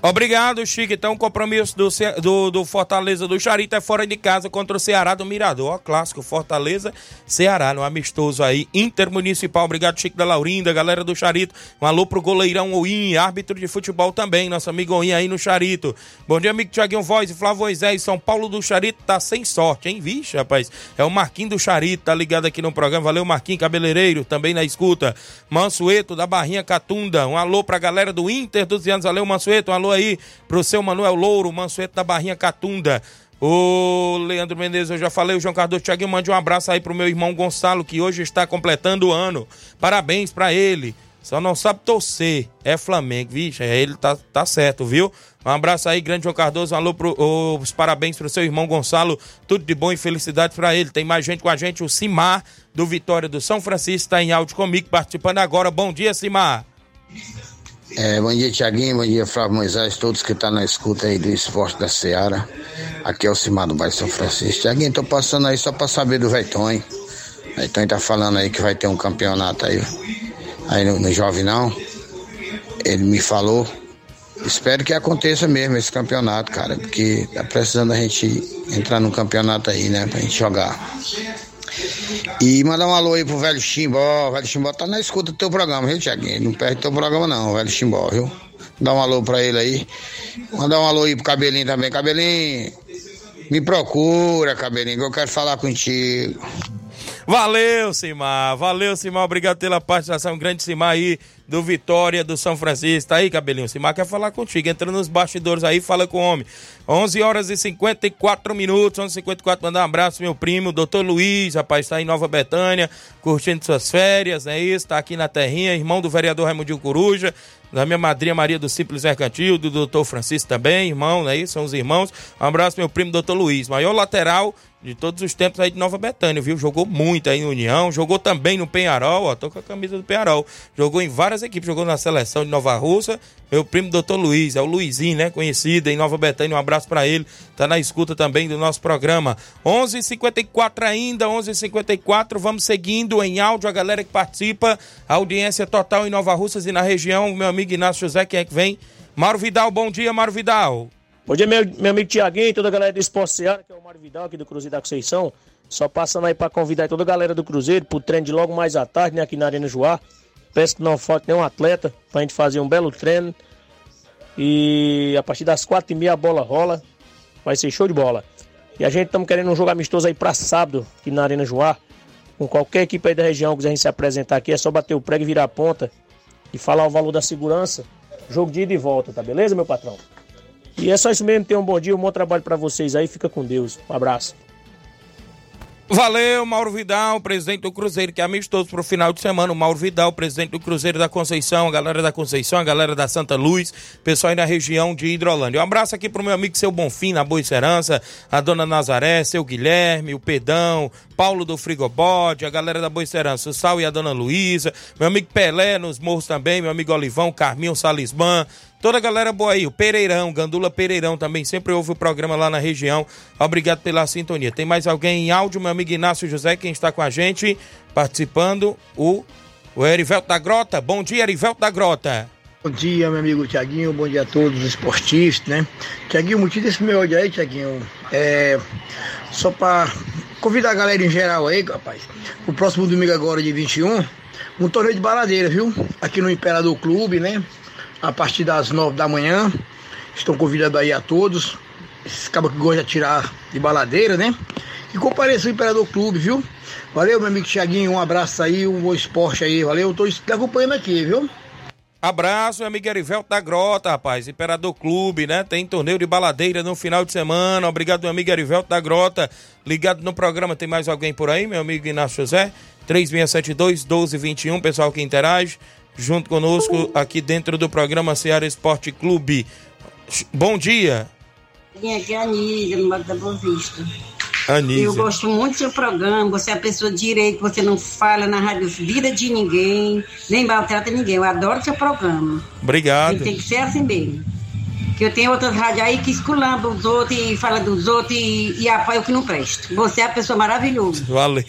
Obrigado, Chico. Então, o compromisso do, do, do, Fortaleza do Charito é fora de casa contra o Ceará do Mirador. Ó, clássico, Fortaleza, Ceará, no amistoso aí, intermunicipal. Obrigado, Chico da Laurinda, galera do Charito. Um alô pro goleirão Oim, árbitro de futebol também, nosso amigo Oim aí no Charito. Bom dia, amigo Tiaguinho Voz e Flávio Moisés. São Paulo do Charito tá sem sorte, hein? Vixe, rapaz. É o Marquinho do Charito, tá ligado aqui no programa. Valeu, Marquinho Cabeleireiro, também na escuta. Mansueto da Barrinha Catunda. Um alô pra galera do Inter dos anos. Valeu, Mansueto. Um alô alô aí pro seu Manuel Louro, Mansueto da Barrinha Catunda. O Leandro Menezes, eu já falei, o João Cardoso Thiaguinho, mande um abraço aí pro meu irmão Gonçalo, que hoje está completando o ano. Parabéns para ele. Só não sabe torcer. É Flamengo, vixe, é, ele tá, tá certo, viu? Um abraço aí, grande João Cardoso. Alô pro, os parabéns pro seu irmão Gonçalo. Tudo de bom e felicidade para ele. Tem mais gente com a gente, o Simar, do Vitória do São Francisco, está em áudio comigo, participando agora. Bom dia, Simar. É, bom dia, Tiaguinho. Bom dia, Flávio Moisés, todos que estão tá na escuta aí do esporte da Seara. Aqui é o Cimar do Bairro São Francisco. Tiaguinho, tô passando aí só pra saber do Veitonho. Veitonho tá falando aí que vai ter um campeonato aí, aí no, no Jovinão. Ele me falou. Espero que aconteça mesmo esse campeonato, cara, porque tá precisando a gente entrar num campeonato aí, né, pra gente jogar. E mandar um alô aí pro velho Chimbó. O velho Chimbó tá na escuta do teu programa, viu, Tiaguinho? Não perde teu programa, não, velho Chimbó, viu? Dá um alô pra ele aí. Mandar um alô aí pro Cabelinho também. Cabelinho, me procura, Cabelinho, que eu quero falar contigo. Valeu, Simar. Valeu, Simar. Obrigado pela participação. Grande Simar aí do Vitória do São Francisco. Tá aí, cabelinho. Simar quer falar contigo. Entra nos bastidores aí, fala com o homem. 11 horas e 54 minutos. 11 54 Mandar um abraço, meu primo, doutor Luiz. Rapaz, tá em Nova Betânia, curtindo suas férias, é isso? Tá aqui na terrinha. Irmão do vereador Raimundinho Coruja da minha madrinha Maria do Simples Mercantil, do doutor Francisco também, irmão, né? São os irmãos. Um abraço, meu primo, doutor Luiz. Maior lateral de todos os tempos aí de Nova Betânia, viu? Jogou muito aí no União, jogou também no Penharol, ó, tô com a camisa do Penharol. Jogou em várias equipes, jogou na seleção de Nova Russa. Meu primo doutor Luiz, é o Luizinho, né? Conhecido em Nova Betânia, um abraço para ele. Tá na escuta também do nosso programa. 11:54 ainda, 11:54. Vamos seguindo em áudio a galera que participa, audiência total em Nova Russas e na região. Meu amigo Inácio José, quem é que vem? Mauro Vidal, bom dia, Mauro Vidal. Bom dia, meu, meu amigo Tiaguinho, toda a galera do Esporte Seara, que é o Mário Vidal aqui do Cruzeiro da Conceição. Só passando aí para convidar toda a galera do Cruzeiro pro treino de logo mais à tarde, né, aqui na Arena Joá. Peço que não falte nenhum atleta pra gente fazer um belo treino. E a partir das quatro e meia a bola rola. vai ser show de bola. E a gente estamos querendo um jogo amistoso aí para sábado, aqui na Arena Joá. Com qualquer equipe aí da região que quiser se apresentar aqui, é só bater o prego e virar a ponta e falar o valor da segurança. Jogo de ida e volta, tá beleza, meu patrão? E é só isso mesmo, tenham um bom dia, um bom trabalho para vocês aí, fica com Deus. Um abraço. Valeu, Mauro Vidal, presidente do Cruzeiro, que é amistoso pro final de semana. O Mauro Vidal, presidente do Cruzeiro da Conceição, a galera da Conceição, a galera da Santa Luz, pessoal aí na região de Hidrolândia. Um abraço aqui pro meu amigo seu Bonfim, na Boa Serança, a dona Nazaré, seu Guilherme, o Pedão, Paulo do Frigobode, a galera da Boa Serança, o Sal e a dona Luísa, meu amigo Pelé nos morros também, meu amigo Olivão, Carminho Salismã, Toda a galera boa aí, o Pereirão, Gandula Pereirão também sempre ouve o programa lá na região. Obrigado pela sintonia. Tem mais alguém em áudio, meu amigo Inácio José, quem está com a gente participando, o, o Erivelto da Grota. Bom dia, Erivelto da Grota. Bom dia, meu amigo Tiaguinho, bom dia a todos os esportistas, né? Tiaguinho, motivo desse meu áudio aí, Tiaguinho, é só para convidar a galera em geral aí, rapaz. O próximo domingo agora, de 21, um torneio de baladeira, viu? Aqui no Imperador Clube, né? A partir das nove da manhã. Estão convidando aí a todos. Esses cabos que gostam de atirar de baladeira, né? E compareça ao Imperador Clube, viu? Valeu, meu amigo Thiaguinho. Um abraço aí, um bom esporte aí. Valeu, te acompanhando aqui, viu? Abraço, meu amigo Erivelto da Grota, rapaz. Imperador Clube, né? Tem torneio de baladeira no final de semana. Obrigado, meu amigo Erivelto da Grota. Ligado no programa, tem mais alguém por aí, meu amigo Inácio José? 3672 1221, pessoal que interage junto conosco aqui dentro do programa Ceará Esporte Clube. Bom dia. Aqui é a Anísia, no Mato da Boa Vista. Anísia. Eu gosto muito do seu programa, você é a pessoa direito, você não fala na rádio vida de ninguém, nem maltrata ninguém. Eu adoro seu programa. Obrigado. E tem que ser assim mesmo. Que eu tenho outras rádios aí que esculambam os outros e fala dos outros e, e apoia o que não presta. Você é a pessoa maravilhosa. Valeu.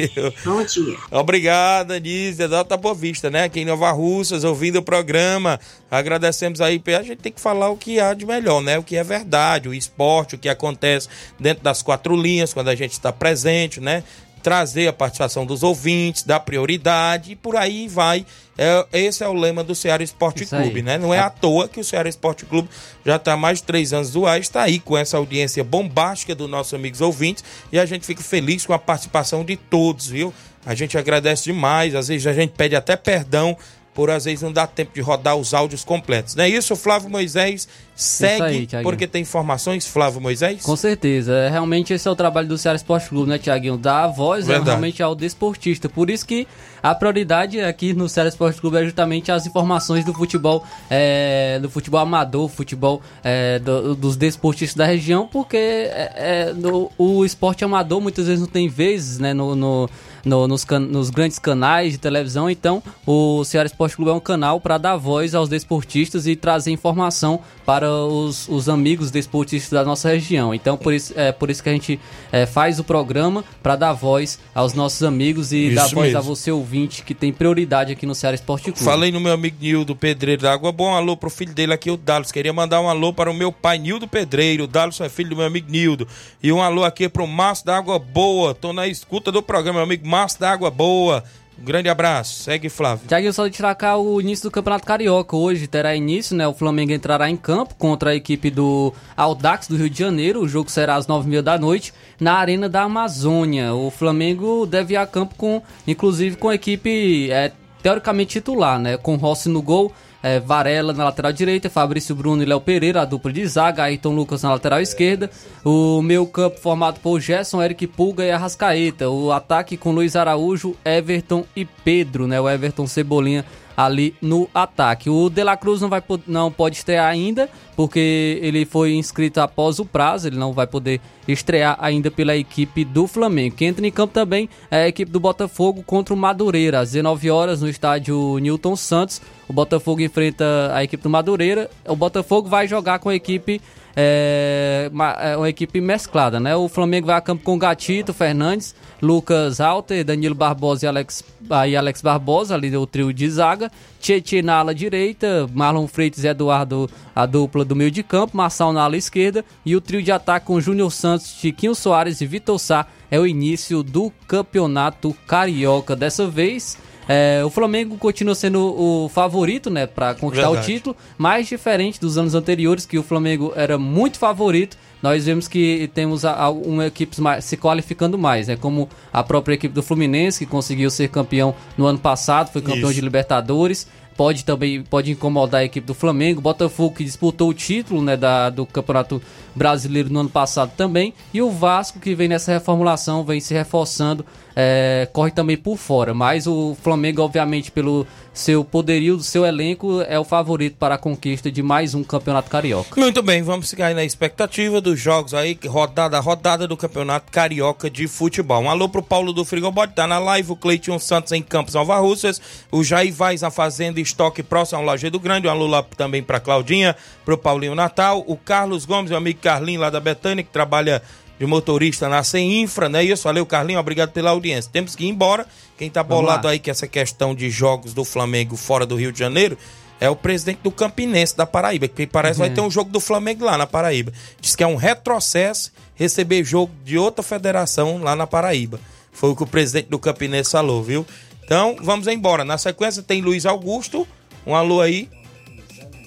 Bom dia. Obrigado, Anísia, da Alta Boa Vista, né? Aqui em Nova Russas, ouvindo o programa. Agradecemos aí. A gente tem que falar o que há de melhor, né? O que é verdade, o esporte, o que acontece dentro das quatro linhas, quando a gente está presente, né? Trazer a participação dos ouvintes, dar prioridade e por aí vai. É, esse é o lema do Ceará Esporte Isso Clube, aí. né? Não é à toa que o Ceará Esporte Clube já está há mais de três anos do ar, está aí com essa audiência bombástica dos nossos amigos ouvintes e a gente fica feliz com a participação de todos, viu? A gente agradece demais, às vezes a gente pede até perdão por às vezes não dá tempo de rodar os áudios completos. Não é isso, Flávio Moisés? Segue, aí, porque tem informações, Flávio Moisés? Com certeza. É, realmente esse é o trabalho do Ceará Esporte Clube, né, Tiaguinho? Dar a voz é, realmente ao desportista. Por isso que a prioridade aqui no Ceará Esporte Clube é justamente as informações do futebol, é, do futebol amador, futebol é, do- dos desportistas da região, porque é, no- o esporte amador muitas vezes não tem vezes né, no, no- no- nos, can- nos grandes canais de televisão. Então, o Ceará Esporte Clube é um canal para dar voz aos desportistas e trazer informação para os, os amigos desportistas da nossa região. Então, por isso, é por isso que a gente é, faz o programa para dar voz aos nossos amigos e Isso dar voz a mesmo. você ouvinte que tem prioridade aqui no Ceará Esporte Clube. Falei no meu amigo Nildo Pedreiro da Água Bom, alô pro filho dele aqui, o Dalos. Queria mandar um alô para o meu pai Nildo Pedreiro. O Dalos é filho do meu amigo Nildo. E um alô aqui pro Márcio da Água Boa. Tô na escuta do programa, meu amigo Márcio da Água Boa. Um grande abraço. Segue, Flávio. Tiaguinho, só de destacar o início do Campeonato Carioca. Hoje terá início, né? O Flamengo entrará em campo contra a equipe do Audax do Rio de Janeiro. O jogo será às nove e meia da noite na Arena da Amazônia. O Flamengo deve ir a campo com, inclusive, com a equipe é, teoricamente titular, né? Com Rossi no gol. É, Varela na lateral direita, Fabrício Bruno e Léo Pereira, a dupla de zaga, Ayrton Lucas na lateral esquerda, o meio campo formado por Gerson, Eric Pulga e Arrascaeta, o ataque com Luiz Araújo, Everton e Pedro, né? O Everton Cebolinha ali no ataque. O De La Cruz não, vai, não pode estrear ainda, porque ele foi inscrito após o prazo, ele não vai poder estrear ainda pela equipe do Flamengo. Quem entra em campo também é a equipe do Botafogo contra o Madureira, às 19 horas no estádio Newton Santos. O Botafogo enfrenta a equipe do Madureira. O Botafogo vai jogar com a equipe é, uma, é uma equipe mesclada, né? O Flamengo vai a campo com Gatito, Fernandes, Lucas Alter, Danilo Barbosa e Alex, ah, e Alex Barbosa, ali o trio de zaga. Tietchan na ala direita, Marlon Freitas e Eduardo, a dupla do meio de campo, Marçal na ala esquerda e o trio de ataque com Júnior Santos, Chiquinho Soares e Vitor Sá é o início do campeonato carioca. Dessa vez É, o Flamengo continua sendo o favorito, né, para conquistar Verdade. o título, mais diferente dos anos anteriores, que o Flamengo era muito favorito. Nós vemos que temos a- a- uma equipe mais- se qualificando mais, né? Como a própria equipe do Fluminense, que conseguiu ser campeão no ano passado, foi campeão Isso. de Libertadores. Pode também pode incomodar a equipe do Flamengo. Botafogo que disputou o título né, da, do Campeonato Brasileiro no ano passado também. E o Vasco que vem nessa reformulação, vem se reforçando, é, corre também por fora. Mas o Flamengo, obviamente, pelo seu poderio, do seu elenco, é o favorito para a conquista de mais um Campeonato Carioca. Muito bem, vamos ficar aí na expectativa dos jogos aí, rodada a rodada do Campeonato Carioca de Futebol. Um alô pro Paulo do Frigobode, tá na live, o Cleiton Santos em Campos Nova Russas, o Jair Vaz na Fazenda Estoque próximo ao Lajeado Grande, um alô lá também pra Claudinha, pro Paulinho Natal, o Carlos Gomes, meu amigo Carlinho lá da Betânia, que trabalha de motorista na Infra, né? Isso, valeu Carlinho, obrigado pela audiência. Temos que ir embora, quem tá Vamos bolado lá. aí que essa questão de jogos do Flamengo fora do Rio de Janeiro, é o presidente do Campinense da Paraíba, que parece que vai Uhum. ter um jogo do Flamengo lá na Paraíba. Diz que é um retrocesso receber jogo de outra federação lá na Paraíba. Foi o que o presidente do Campinense falou, viu? Então, vamos embora. Na sequência tem Luiz Augusto. Um alô aí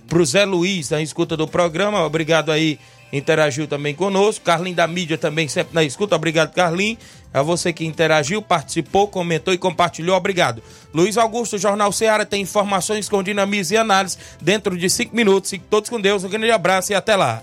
pro Zé Luiz, na escuta do programa. Obrigado aí, interagiu também conosco. Carlinho da mídia também sempre na escuta. Obrigado, Carlinho. A você que interagiu, participou, comentou e compartilhou. Obrigado. Luiz Augusto, Jornal Ceará, tem informações com dinamismo e análise dentro de cinco minutos. Fiquem todos com Deus. Um grande abraço e até lá.